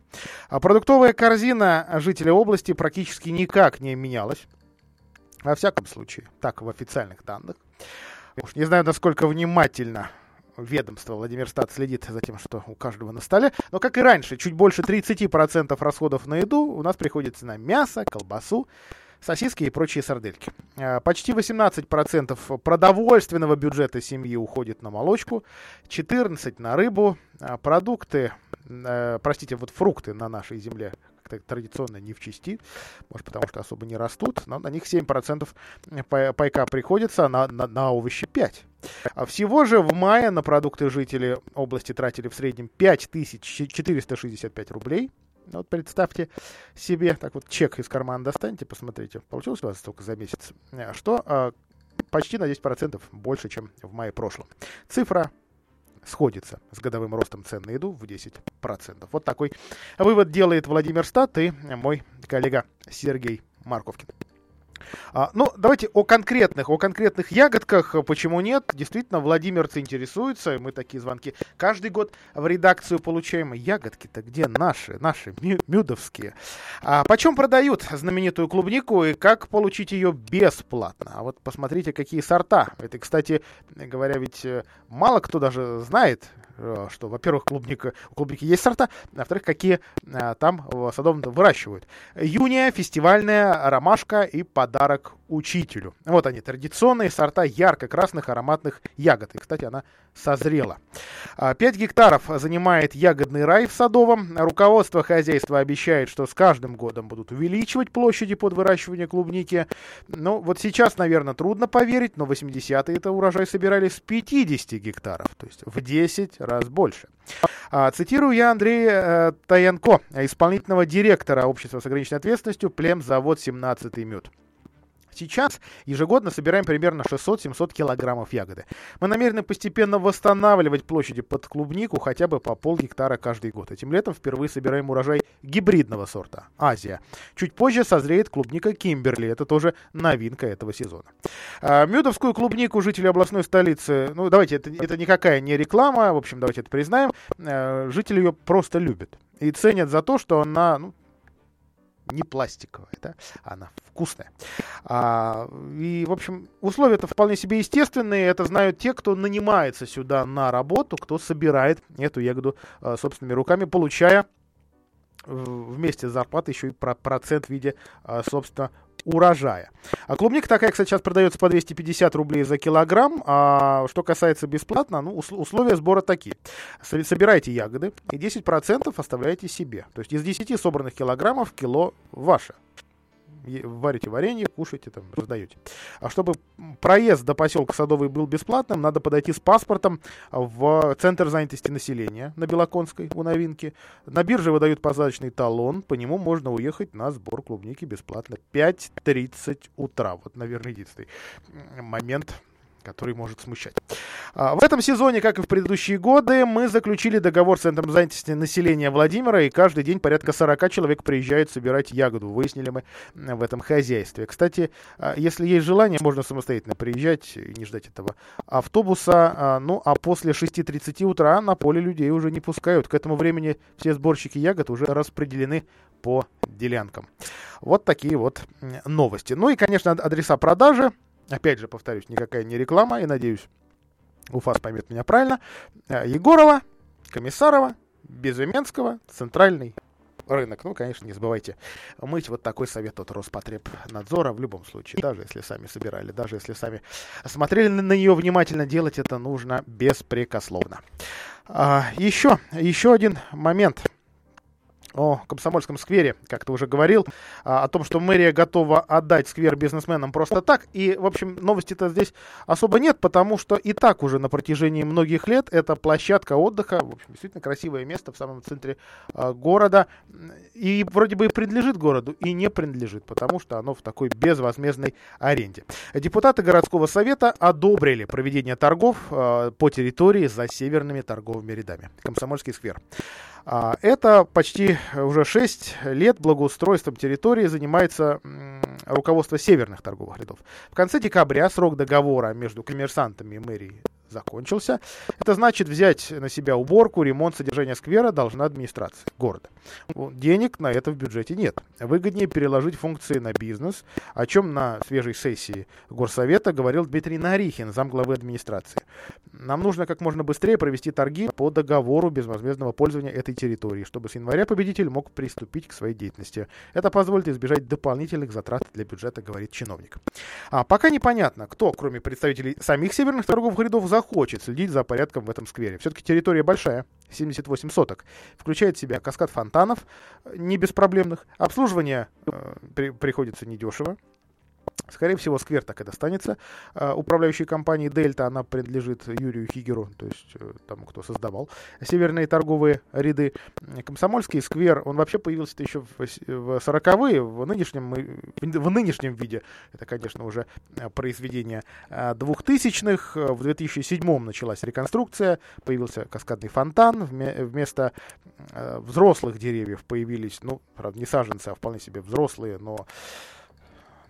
Speaker 3: А продуктовая корзина жителей области практически никак не менялась. Во всяком случае, так в официальных данных. Уж не знаю, насколько внимательно ведомство Владимир Стат следит за тем, что у каждого на столе. Но, как и раньше, чуть больше 30% расходов на еду у нас приходится на мясо, колбасу, сосиски и прочие сардельки. А, почти 18% продовольственного бюджета семьи уходит на молочку, 14% на рыбу, а, продукты, э, простите, вот фрукты на нашей земле традиционно не в части, может потому что особо не растут, но на них 7% пайка приходится, а на, на, на овощи 5%. А всего же в мае на продукты жители области тратили в среднем 5465 рублей. Ну, вот представьте себе, так вот чек из кармана достаньте, посмотрите, получилось у вас столько за месяц, э, что э, почти на 10% больше, чем в мае прошлом. Цифра сходится с годовым ростом цен на еду в 10%. Вот такой вывод делает Владимир Стат и мой коллега Сергей Марковкин. А, ну, давайте о конкретных, о конкретных ягодках, почему нет. Действительно, владимирцы интересуются, мы такие звонки каждый год в редакцию получаем. Ягодки-то где наши, наши, мюдовские. А почем продают знаменитую клубнику и как получить ее бесплатно? А вот посмотрите, какие сорта. Это, кстати говоря, ведь э, мало кто даже знает, Э, что, во-первых, клубника, у клубники есть сорта, а во-вторых, какие а, там в садовом выращивают. Юния, фестивальная ромашка и подарок учителю. Вот они, традиционные сорта ярко-красных ароматных ягод. И, кстати, она созрела. 5 а, гектаров занимает ягодный рай в Садовом. Руководство хозяйства обещает, что с каждым годом будут увеличивать площади под выращивание клубники. Ну, вот сейчас, наверное, трудно поверить, но 80-е это урожай собирали с 50 гектаров, то есть в 10 раз больше. А, цитирую я Андрея э, Таянко, исполнительного директора общества с ограниченной ответственностью «Племзавод 17 мед». Сейчас ежегодно собираем примерно 600-700 килограммов ягоды. Мы намерены постепенно восстанавливать площади под клубнику хотя бы по пол гектара каждый год. Этим летом впервые собираем урожай гибридного сорта Азия. Чуть позже созреет клубника Кимберли. Это тоже новинка этого сезона. А, Мюдовскую клубнику жители областной столицы, ну давайте, это, это никакая не реклама, в общем, давайте это признаем, а, жители ее просто любят и ценят за то, что она ну, не пластиковая, да, она вкусная. А, и, в общем, условия-то вполне себе естественные. Это знают те, кто нанимается сюда на работу, кто собирает эту ягоду а, собственными руками, получая вместе с зарплатой еще и процент в виде, а, собственно, урожая. А клубника такая, кстати, сейчас продается по 250 рублей за килограмм. А что касается бесплатно, ну, условия сбора такие. Собирайте ягоды и 10% оставляйте себе. То есть из 10 собранных килограммов кило ваше. Варите варенье, кушаете, там, раздаете. А чтобы проезд до поселка Садовый был бесплатным, надо подойти с паспортом в Центр занятости населения на Белоконской у Новинки. На бирже выдают посадочный талон, по нему можно уехать на сбор клубники бесплатно. 5.30 утра. Вот, наверное, единственный момент который может смущать. А, в этом сезоне, как и в предыдущие годы, мы заключили договор с Центром занятости населения Владимира, и каждый день порядка 40 человек приезжают собирать ягоду. Выяснили мы в этом хозяйстве. Кстати, а, если есть желание, можно самостоятельно приезжать и не ждать этого автобуса. А, ну, а после 6.30 утра на поле людей уже не пускают. К этому времени все сборщики ягод уже распределены по делянкам. Вот такие вот новости. Ну и, конечно, адреса продажи. Опять же, повторюсь, никакая не реклама, и надеюсь, УФАС поймет меня правильно. Э, Егорова, Комиссарова, Безыменского, Центральный рынок. Ну, конечно, не забывайте мыть вот такой совет от Роспотребнадзора в любом случае, даже если сами собирали, даже если сами смотрели на нее внимательно, делать это нужно беспрекословно. А, еще, еще один момент о Комсомольском сквере, как ты уже говорил, а, о том, что мэрия готова отдать сквер бизнесменам просто так. И, в общем, новости-то здесь особо нет, потому что и так уже на протяжении многих лет это площадка отдыха, в общем, действительно красивое место в самом центре э, города. И вроде бы и принадлежит городу, и не принадлежит, потому что оно в такой безвозмездной аренде. Депутаты городского совета одобрили проведение торгов э, по территории за северными торговыми рядами. Комсомольский сквер. А, это почти уже 6 лет благоустройством территории занимается руководство северных торговых рядов. В конце декабря срок договора между коммерсантами и мэрией закончился. Это значит взять на себя уборку, ремонт, содержание сквера должна администрация города. Денег на это в бюджете нет. Выгоднее переложить функции на бизнес, о чем на свежей сессии Горсовета говорил Дмитрий Нарихин, замглавы администрации. Нам нужно как можно быстрее провести торги по договору безвозмездного пользования этой территории, чтобы с января победитель мог приступить к своей деятельности. Это позволит избежать дополнительных затрат для бюджета, говорит чиновник. А пока непонятно, кто, кроме представителей самих северных торговых рядов, захочет следить за порядком в этом сквере. Все-таки территория большая, 78 соток. Включает в себя каскад фонтанов, не беспроблемных. Обслуживание э, при, приходится недешево. Скорее всего, сквер так и достанется. А, управляющей компании Дельта она принадлежит Юрию Хигеру, то есть э, тому, кто создавал северные торговые ряды. Комсомольский сквер, он вообще появился еще в 40-е, в нынешнем, в нынешнем виде. Это, конечно, уже э, произведение 2000-х. Э, в 2007 началась реконструкция, появился каскадный фонтан. Вместо взрослых деревьев появились, ну, правда, не саженцы, а вполне себе взрослые, но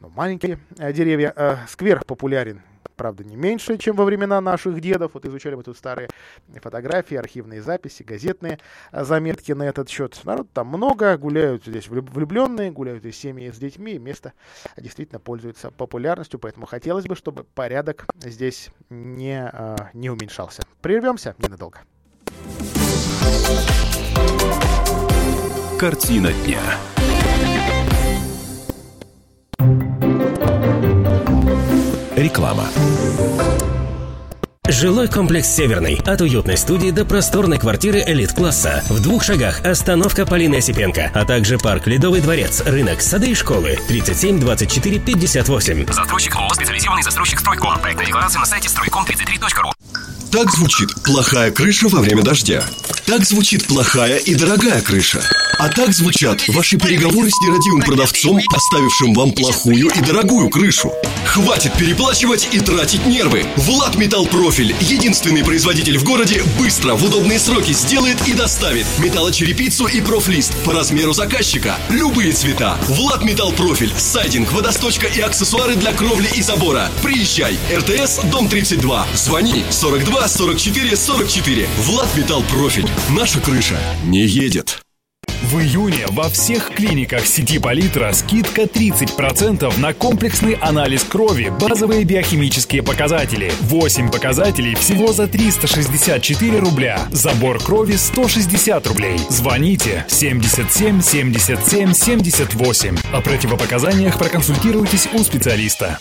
Speaker 3: ну, маленькие э, деревья. Э, сквер популярен, правда, не меньше, чем во времена наших дедов. Вот изучали мы тут старые фотографии, архивные записи, газетные э, заметки на этот счет. Народ там много, гуляют здесь влюбленные, гуляют и семьи с детьми. Место действительно пользуется популярностью, поэтому хотелось бы, чтобы порядок здесь не, не уменьшался. Прервемся ненадолго.
Speaker 1: Картина дня. Реклама.
Speaker 19: Жилой комплекс «Северный». От уютной студии до просторной квартиры элит-класса. В двух шагах остановка Полины Осипенко, а также парк «Ледовый дворец», рынок, сады и школы. 37 24 58.
Speaker 20: Застройщик ООО «Специализированный застройщик Стройком». Проектная декларация на сайте стройком33.ру.
Speaker 21: Так звучит плохая крыша во время дождя. Так звучит плохая и дорогая крыша. А так звучат ваши переговоры с нерадивым продавцом, оставившим вам плохую и дорогую крышу. Хватит переплачивать и тратить нервы. Влад Металл Профиль, единственный производитель в городе, быстро, в удобные сроки сделает и доставит металлочерепицу и профлист по размеру заказчика. Любые цвета. Влад Металл Профиль, сайдинг, водосточка и аксессуары для кровли и забора. Приезжай. РТС, дом 32. Звони 42 44 44. Влад Металл Профиль. Наша крыша не едет.
Speaker 22: В июне во всех клиниках сети Политра скидка 30% на комплексный анализ крови, базовые биохимические показатели. 8 показателей всего за 364 рубля. Забор крови 160 рублей. Звоните 77 77 78. О противопоказаниях проконсультируйтесь у специалиста.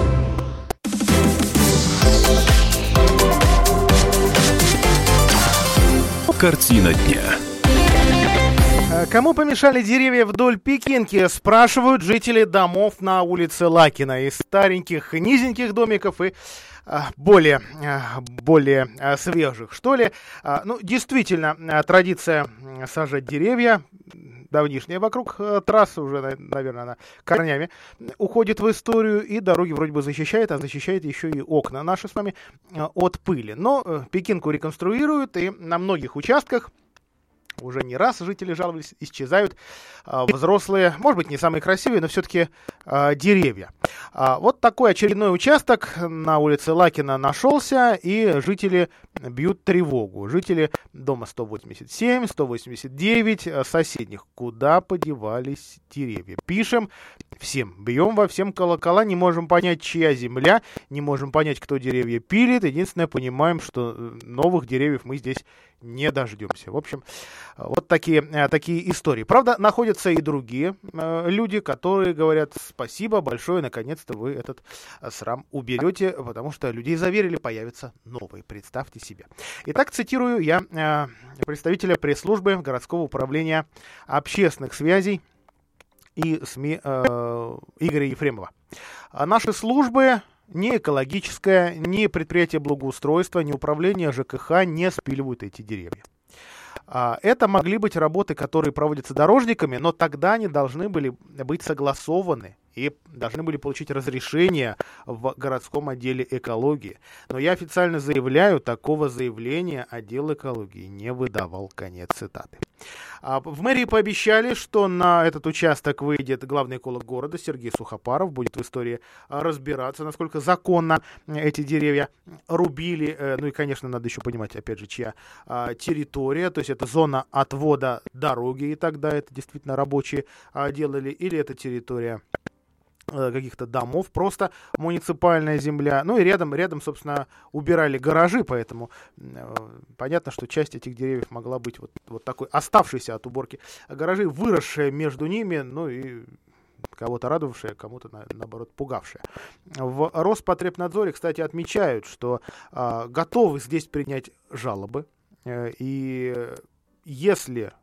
Speaker 11: Картина дня.
Speaker 3: Э, Кому помешали деревья вдоль Пекинки, спрашивают жители домов на улице Лакина. Из стареньких низеньких домиков и а, более, а, более свежих, что ли. Ну, действительно, традиция сажать деревья, давнишняя вокруг э, трассы, уже, на- наверное, она корнями уходит в историю, и дороги вроде бы защищает, а защищает еще и окна наши с вами э, от пыли. Но э, Пекинку реконструируют, и на многих участках уже не раз жители жаловались, исчезают взрослые, может быть, не самые красивые, но все-таки деревья. А, вот такой очередной участок на улице Лакина нашелся, и жители бьют тревогу. Жители дома 187, 189, э, соседних. Куда подевались деревья? Пишем всем, бьем во всем колокола, не можем понять, чья земля, не можем понять, кто деревья пилит. Единственное, понимаем, что э, новых деревьев мы здесь не дождемся. В общем, э, вот такие, такие истории. Правда, находятся и другие люди, которые говорят спасибо большое, наконец-то вы этот срам уберете, потому что людей заверили, появятся новые. Представьте себе. Итак, цитирую я э, представителя пресс-службы городского управления общественных связей и СМИ э, Игоря Ефремова. А Наши службы ни экологическое, ни предприятие благоустройства, ни управление ЖКХ не спиливают эти деревья. А, Это могли быть работы, которые проводятся дорожниками, но тогда они должны были быть согласованы и должны были получить разрешение в городском отделе экологии. Но я официально заявляю, такого заявления отдел экологии не выдавал. Конец цитаты. А В мэрии пообещали, что на этот участок выйдет главный эколог города Сергей Сухопаров, будет в истории а, разбираться, насколько законно эти деревья рубили. Э, Ну и, конечно, надо еще понимать, опять же, чья а, территория, то есть это зона отвода дороги, и тогда это действительно рабочие делали, или это территория каких-то домов, просто муниципальная земля. Ну и рядом, рядом, собственно, убирали гаражи, поэтому э, понятно, что часть этих деревьев могла быть вот, вот такой оставшейся от уборки гаражей, выросшая между ними, ну и кого-то радовавшая, кому-то, на- наоборот, пугавшая. В Роспотребнадзоре, кстати, отмечают, что а, готовы здесь принять жалобы, э, и если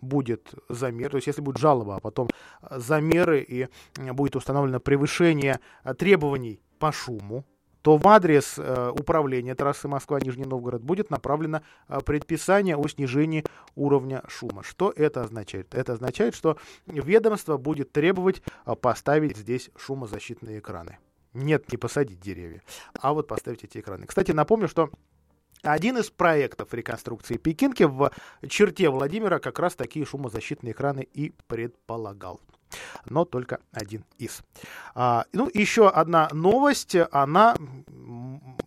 Speaker 3: будет замер, то есть если будет жалоба, а потом э, замеры и э, будет установлено превышение э, требований по шуму, то в адрес э, управления трассы Москва-Нижний Новгород будет направлено э, предписание о снижении уровня шума. Что это означает? Это означает, что ведомство будет требовать э, поставить здесь шумозащитные экраны. Нет, не посадить деревья, а вот поставить эти экраны. Кстати, напомню, что один из проектов реконструкции Пекинки в черте Владимира как раз такие шумозащитные экраны и предполагал. Но только один из. А, ну, еще одна новость. Она,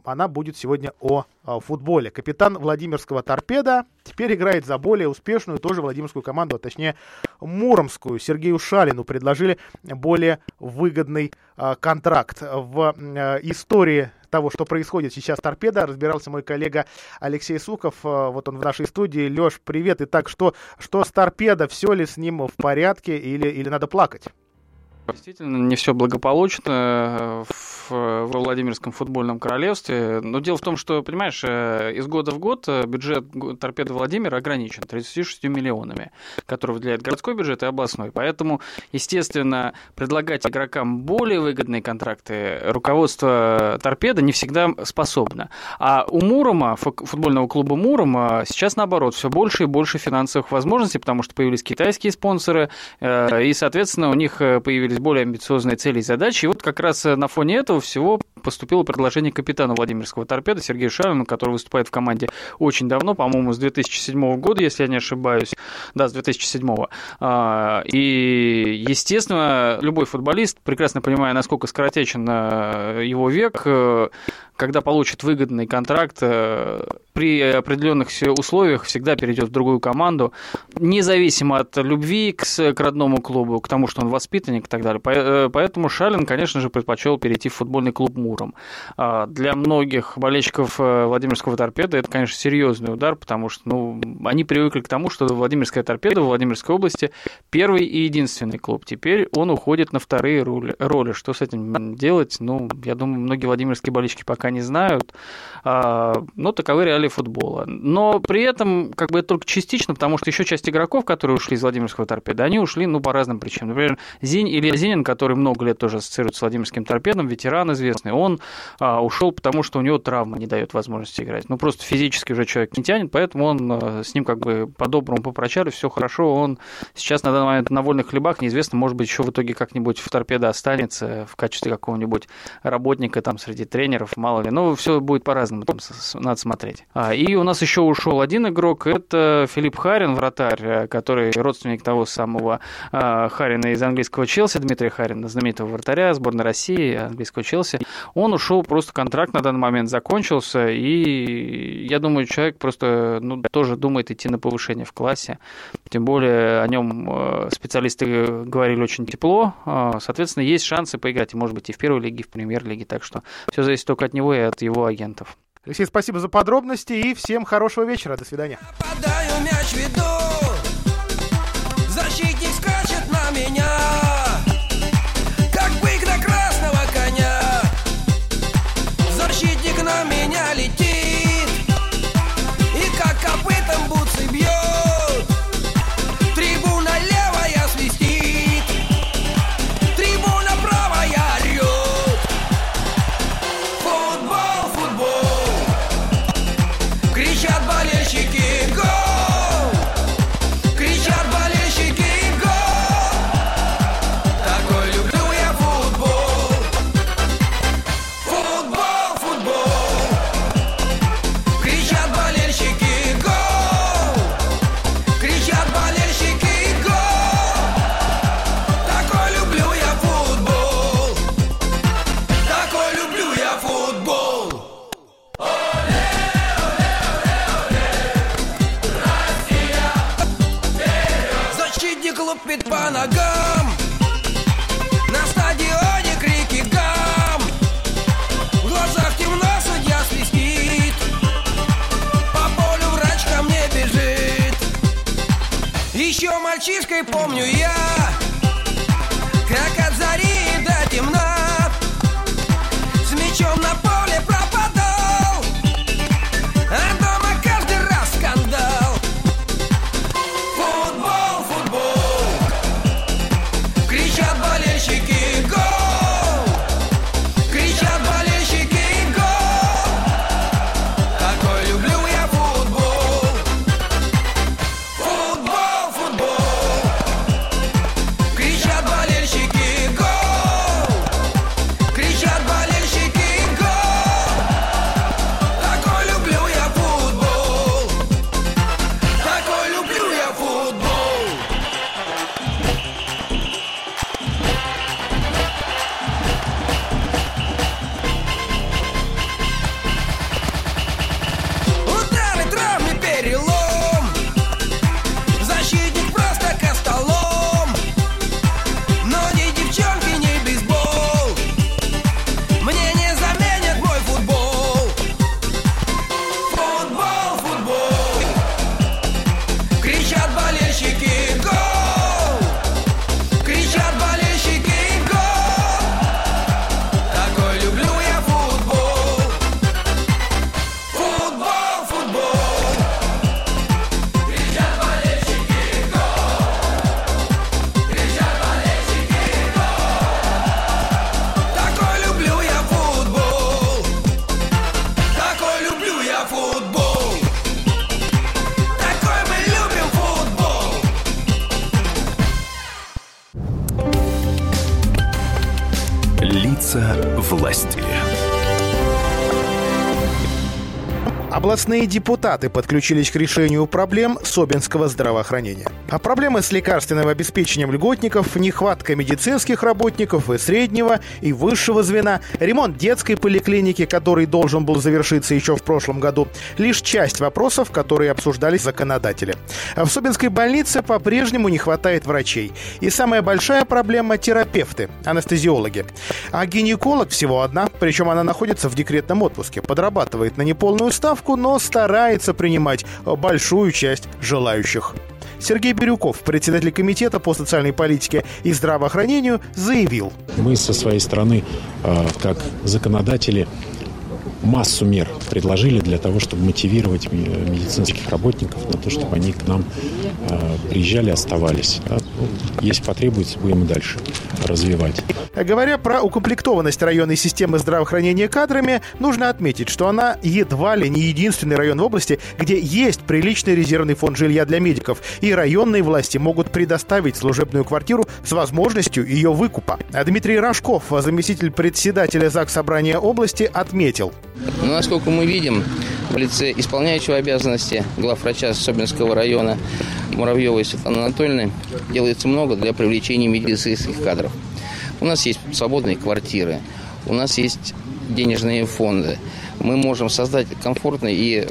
Speaker 3: она будет сегодня о, а, футболе. Капитан Владимирского торпеда теперь играет за более успешную тоже Владимирскую команду, а точнее Муромскую. Сергею Шалину предложили более выгодный а, контракт. В а, истории того, что происходит сейчас с торпедо, разбирался мой коллега Алексей Сухов. А, Вот он в нашей студии. Леш, привет. Итак, что, что с торпедо? Все ли с ним в порядке или, или надо плакать?
Speaker 23: Действительно, не все благополучно э, в, во Владимирском футбольном королевстве. Но дело в том, что, понимаешь, э, из года в год э, бюджет торпеды Владимира ограничен 36 миллионами, который выделяет городской бюджет и областной. Поэтому, естественно, предлагать игрокам более выгодные контракты руководство торпеда не всегда способно. А у Мурома, фу- футбольного клуба Мурома, сейчас наоборот, все больше и больше финансовых возможностей, потому что появились китайские спонсоры, э, и, соответственно, у них э, появились более амбициозные цели и задачи. И вот как раз э, на фоне этого всего поступило предложение капитана Владимирского торпеда Сергея Шалина, который выступает в команде очень давно, по-моему, с 2007 года, если я не ошибаюсь. Да, с 2007. А, И, естественно, любой футболист, прекрасно понимая, насколько скоротечен э, его век, э, когда получит выгодный контракт, э, при определенных условиях всегда перейдет в другую команду, независимо от любви к, к родному клубу, к тому, что он воспитанник и так далее. Э, поэтому Шалин, конечно же, предпочел перейти в футбольный клуб Муром. А, для многих болельщиков э, Владимирского торпеда это, конечно, серьезный удар, потому что ну, они привыкли к тому, что Владимирская торпеда в Владимирской области первый и единственный клуб. Теперь он уходит на вторые роли. роли. Что с этим делать? Ну, я думаю, многие владимирские болельщики пока не знают. А, но таковы реалии футбола. Но при этом как бы это только частично, потому что еще часть игроков, которые ушли из Владимирского торпеда, они ушли ну, по разным причинам. Например, Зинь, Илья Зинин, который много лет тоже ассоциируется с Владимирским торпедом, ветеран известный, он а, ушел, потому что у него травма не дает возможности играть. Ну, просто физически уже человек не тянет, поэтому он а, с ним как бы по-доброму попрощались, все хорошо. Он сейчас на данный момент на вольных хлебах, неизвестно, может быть, еще в итоге как-нибудь в торпедо останется в качестве какого-нибудь работника там среди тренеров, мало ли. Ну, все будет по-разному, надо смотреть. А, и у нас еще ушел один игрок, это Филипп Харин, вратарь, э, который родственник того самого а, Харина из английского Челси, Дмитрия Харина, знаменитого вратаря сборной России, английского Челси. Он ушел, просто контракт на данный момент закончился, и я думаю, человек просто ну, тоже думает идти на повышение в классе. Тем более о нем э, специалисты говорили очень тепло. А, соответственно, есть шансы поиграть, может быть, и в первой лиге, и в премьер-лиге. Так что все зависит только от него и от его агентов.
Speaker 24: Алексей, спасибо за подробности и всем хорошего вечера. До свидания.
Speaker 3: Областные депутаты подключились к решению проблем Собинского здравоохранения. А проблемы с лекарственным обеспечением льготников, нехватка медицинских работников и среднего, и высшего звена, ремонт детской поликлиники, который должен был завершиться еще в прошлом году, лишь часть вопросов, которые обсуждались законодатели. А в Собинской больнице по-прежнему не хватает врачей. И самая большая проблема – терапевты, анестезиологи. А гинеколог всего одна, причем она находится в декретном отпуске, подрабатывает на неполную ставку, но старается принимать большую часть желающих. Сергей Бирюков, председатель комитета по социальной политике и здравоохранению, заявил.
Speaker 25: Мы со своей стороны, э, как законодатели, массу мер предложили для того, чтобы мотивировать медицинских работников на то, чтобы они к нам э, приезжали, оставались. Да? Ну, если потребуется, будем и дальше развивать.
Speaker 3: Говоря про укомплектованность районной системы здравоохранения кадрами, нужно отметить, что она едва ли не единственный район в области, где есть приличный резервный фонд жилья для медиков, и районные власти могут предоставить служебную квартиру с возможностью ее выкупа. Дмитрий Рожков, заместитель председателя ЗАГС Собрания области, отметил.
Speaker 26: Но, насколько мы видим, в лице исполняющего обязанности главврача Собинского района Муравьевой Светланы Анатольевны делается много для привлечения медицинских кадров. У нас есть свободные квартиры, у нас есть денежные фонды. Мы можем создать комфортные и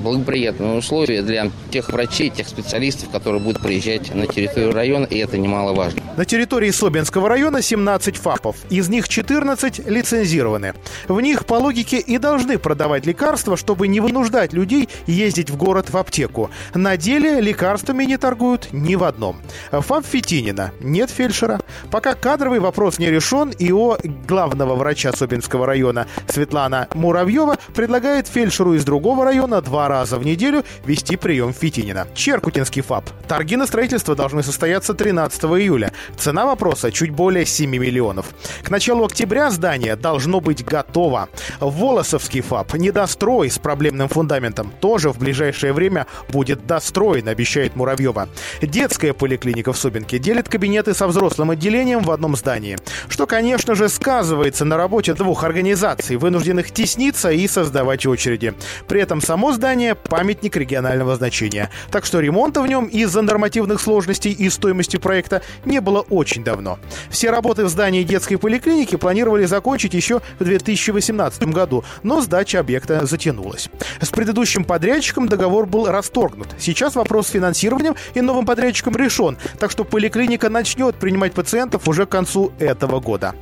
Speaker 26: благоприятные условия для тех врачей, тех специалистов, которые будут приезжать на территорию района, и это немаловажно.
Speaker 3: На территории Собинского района 17 ФАПов, из них 14 лицензированы. В них по логике и должны продавать лекарства, чтобы не вынуждать людей ездить в город в аптеку. На деле лекарствами не торгуют ни в одном. ФАП Фетинина, нет фельдшера. Пока кадровый вопрос не решен, ИО главного врача Собинского района Светлана Муравьева предлагает фельдшеру из другого района два раза в неделю вести прием Фетинина. Черкутинский ФАП. Торги на строительство должны состояться 13 июля. Цена вопроса чуть более 7 миллионов. К началу октября здание должно быть готово. Волосовский ФАП, недострой с проблемным фундаментом, тоже в ближайшее время будет достроен, обещает Муравьева. Детская поликлиника в Собинке делит кабинеты со взрослым отделением в одном здании, что, конечно же, сказывается на работе двух организаций, вынужденных тесниться и создавать очереди. При этом само здание – памятник регионального значения. Так что ремонта в нем из-за нормативных сложностей и стоимости проекта не было очень давно. Все работы в здании детской поликлиники планировали закончить еще в 2018 году, но сдача объекта затянулась. С предыдущим подрядчиком договор был расторгнут. Сейчас вопрос с финансированием и новым подрядчиком решен, так что поликлиника начнет принимать пациентов уже к концу этого года.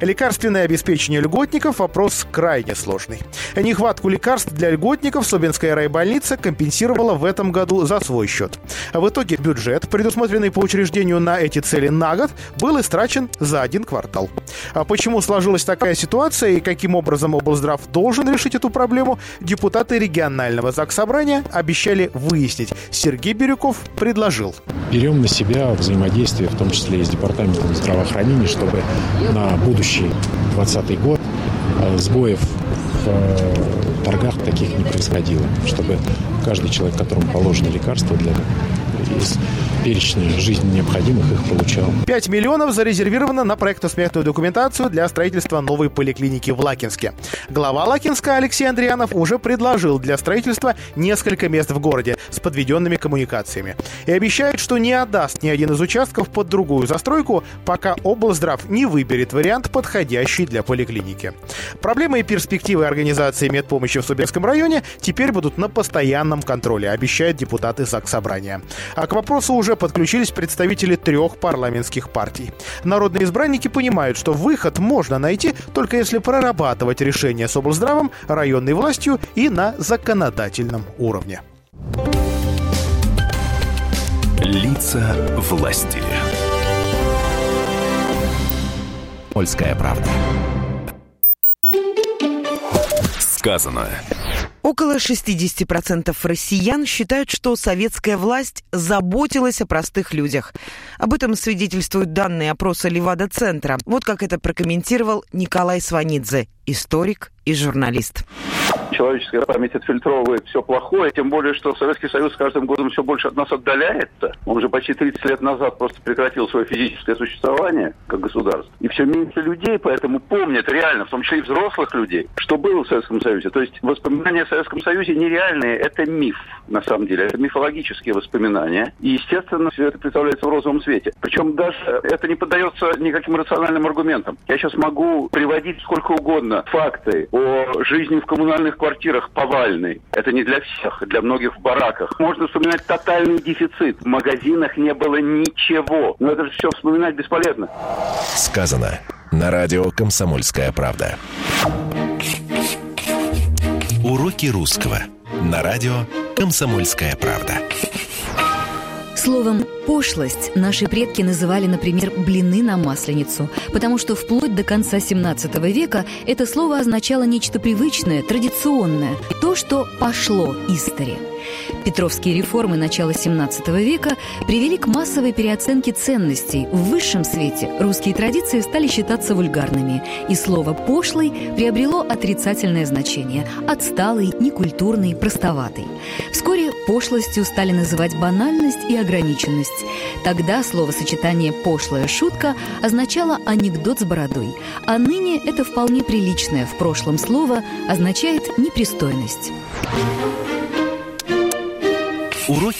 Speaker 3: Лекарственное обеспечение льготников – вопрос крайне сложный. Нехватку лекарств для льготников Собинская райбольница компенсировала в этом году за свой счет. В итоге бюджет, предусмотренный по учреждению на эти цели на год, был истрачен за один квартал. А почему сложилась такая ситуация и каким образом облздрав должен решить эту проблему, депутаты регионального ЗАГС Собрания обещали выяснить. Сергей Бирюков предложил.
Speaker 25: Берем на себя взаимодействие, в том числе и с Департаментом здравоохранения, чтобы на будущий 2020 год э, сбоев торгах таких не происходило, чтобы каждый человек, которому положено лекарство для из перечня жизненно необходимых их получал.
Speaker 3: 5 миллионов зарезервировано на проектно-сметную документацию для строительства новой поликлиники в Лакинске. Глава Лакинска Алексей Андрианов уже предложил для строительства несколько мест в городе с подведенными коммуникациями. И обещает, что не отдаст ни один из участков под другую застройку, пока облздрав не выберет вариант, подходящий для поликлиники. Проблемы и перспективы организации медпомощи в Субирском районе теперь будут на постоянном контроле, обещают депутаты ЗАГС Собрания. А к вопросу уже подключились представители трех парламентских партий. Народные избранники понимают, что выход можно найти только если прорабатывать решения с облздравом, районной властью и на законодательном уровне.
Speaker 11: Лица власти. Польская правда. Сказано.
Speaker 27: Около 60% россиян считают, что советская власть заботилась о простых людях. Об этом свидетельствуют данные опроса Левада-центра. Вот как это прокомментировал Николай Сванидзе, историк и журналист.
Speaker 28: Человеческая память отфильтровывает все плохое, тем более, что Советский Союз с каждым годом все больше от нас отдаляется. Он же почти 30 лет назад просто прекратил свое физическое существование как государство. И все меньше людей поэтому помнят реально, в том числе и взрослых людей, что было в Советском Союзе. То есть воспоминания о Советском Союзе нереальные, это миф, на самом деле. Это мифологические воспоминания. И, естественно, все это представляется в розовом свете. Причем даже это не поддается никаким рациональным аргументам. Я сейчас могу приводить сколько угодно факты о жизни в коммунальных квартирах повальной. Это не для всех, для многих в бараках. Можно вспоминать тотальный дефицит. В магазинах не было ничего. Но это же все вспоминать бесполезно.
Speaker 11: Сказано на радио «Комсомольская правда». Уроки русского на радио «Комсомольская правда».
Speaker 29: Словом «пошлость» наши предки называли, например, блины на масленицу, потому что вплоть до конца 17 века это слово означало нечто привычное, традиционное, то, что пошло истори. Петровские реформы начала 17 века привели к массовой переоценке ценностей. В высшем свете русские традиции стали считаться вульгарными, и слово «пошлый» приобрело отрицательное значение – отсталый, некультурный, простоватый. Вскоре пошлостью стали называть банальность и ограниченность. Тогда словосочетание «пошлая шутка» означало анекдот с бородой, а ныне это вполне приличное в прошлом слово означает непристойность.
Speaker 11: Уроки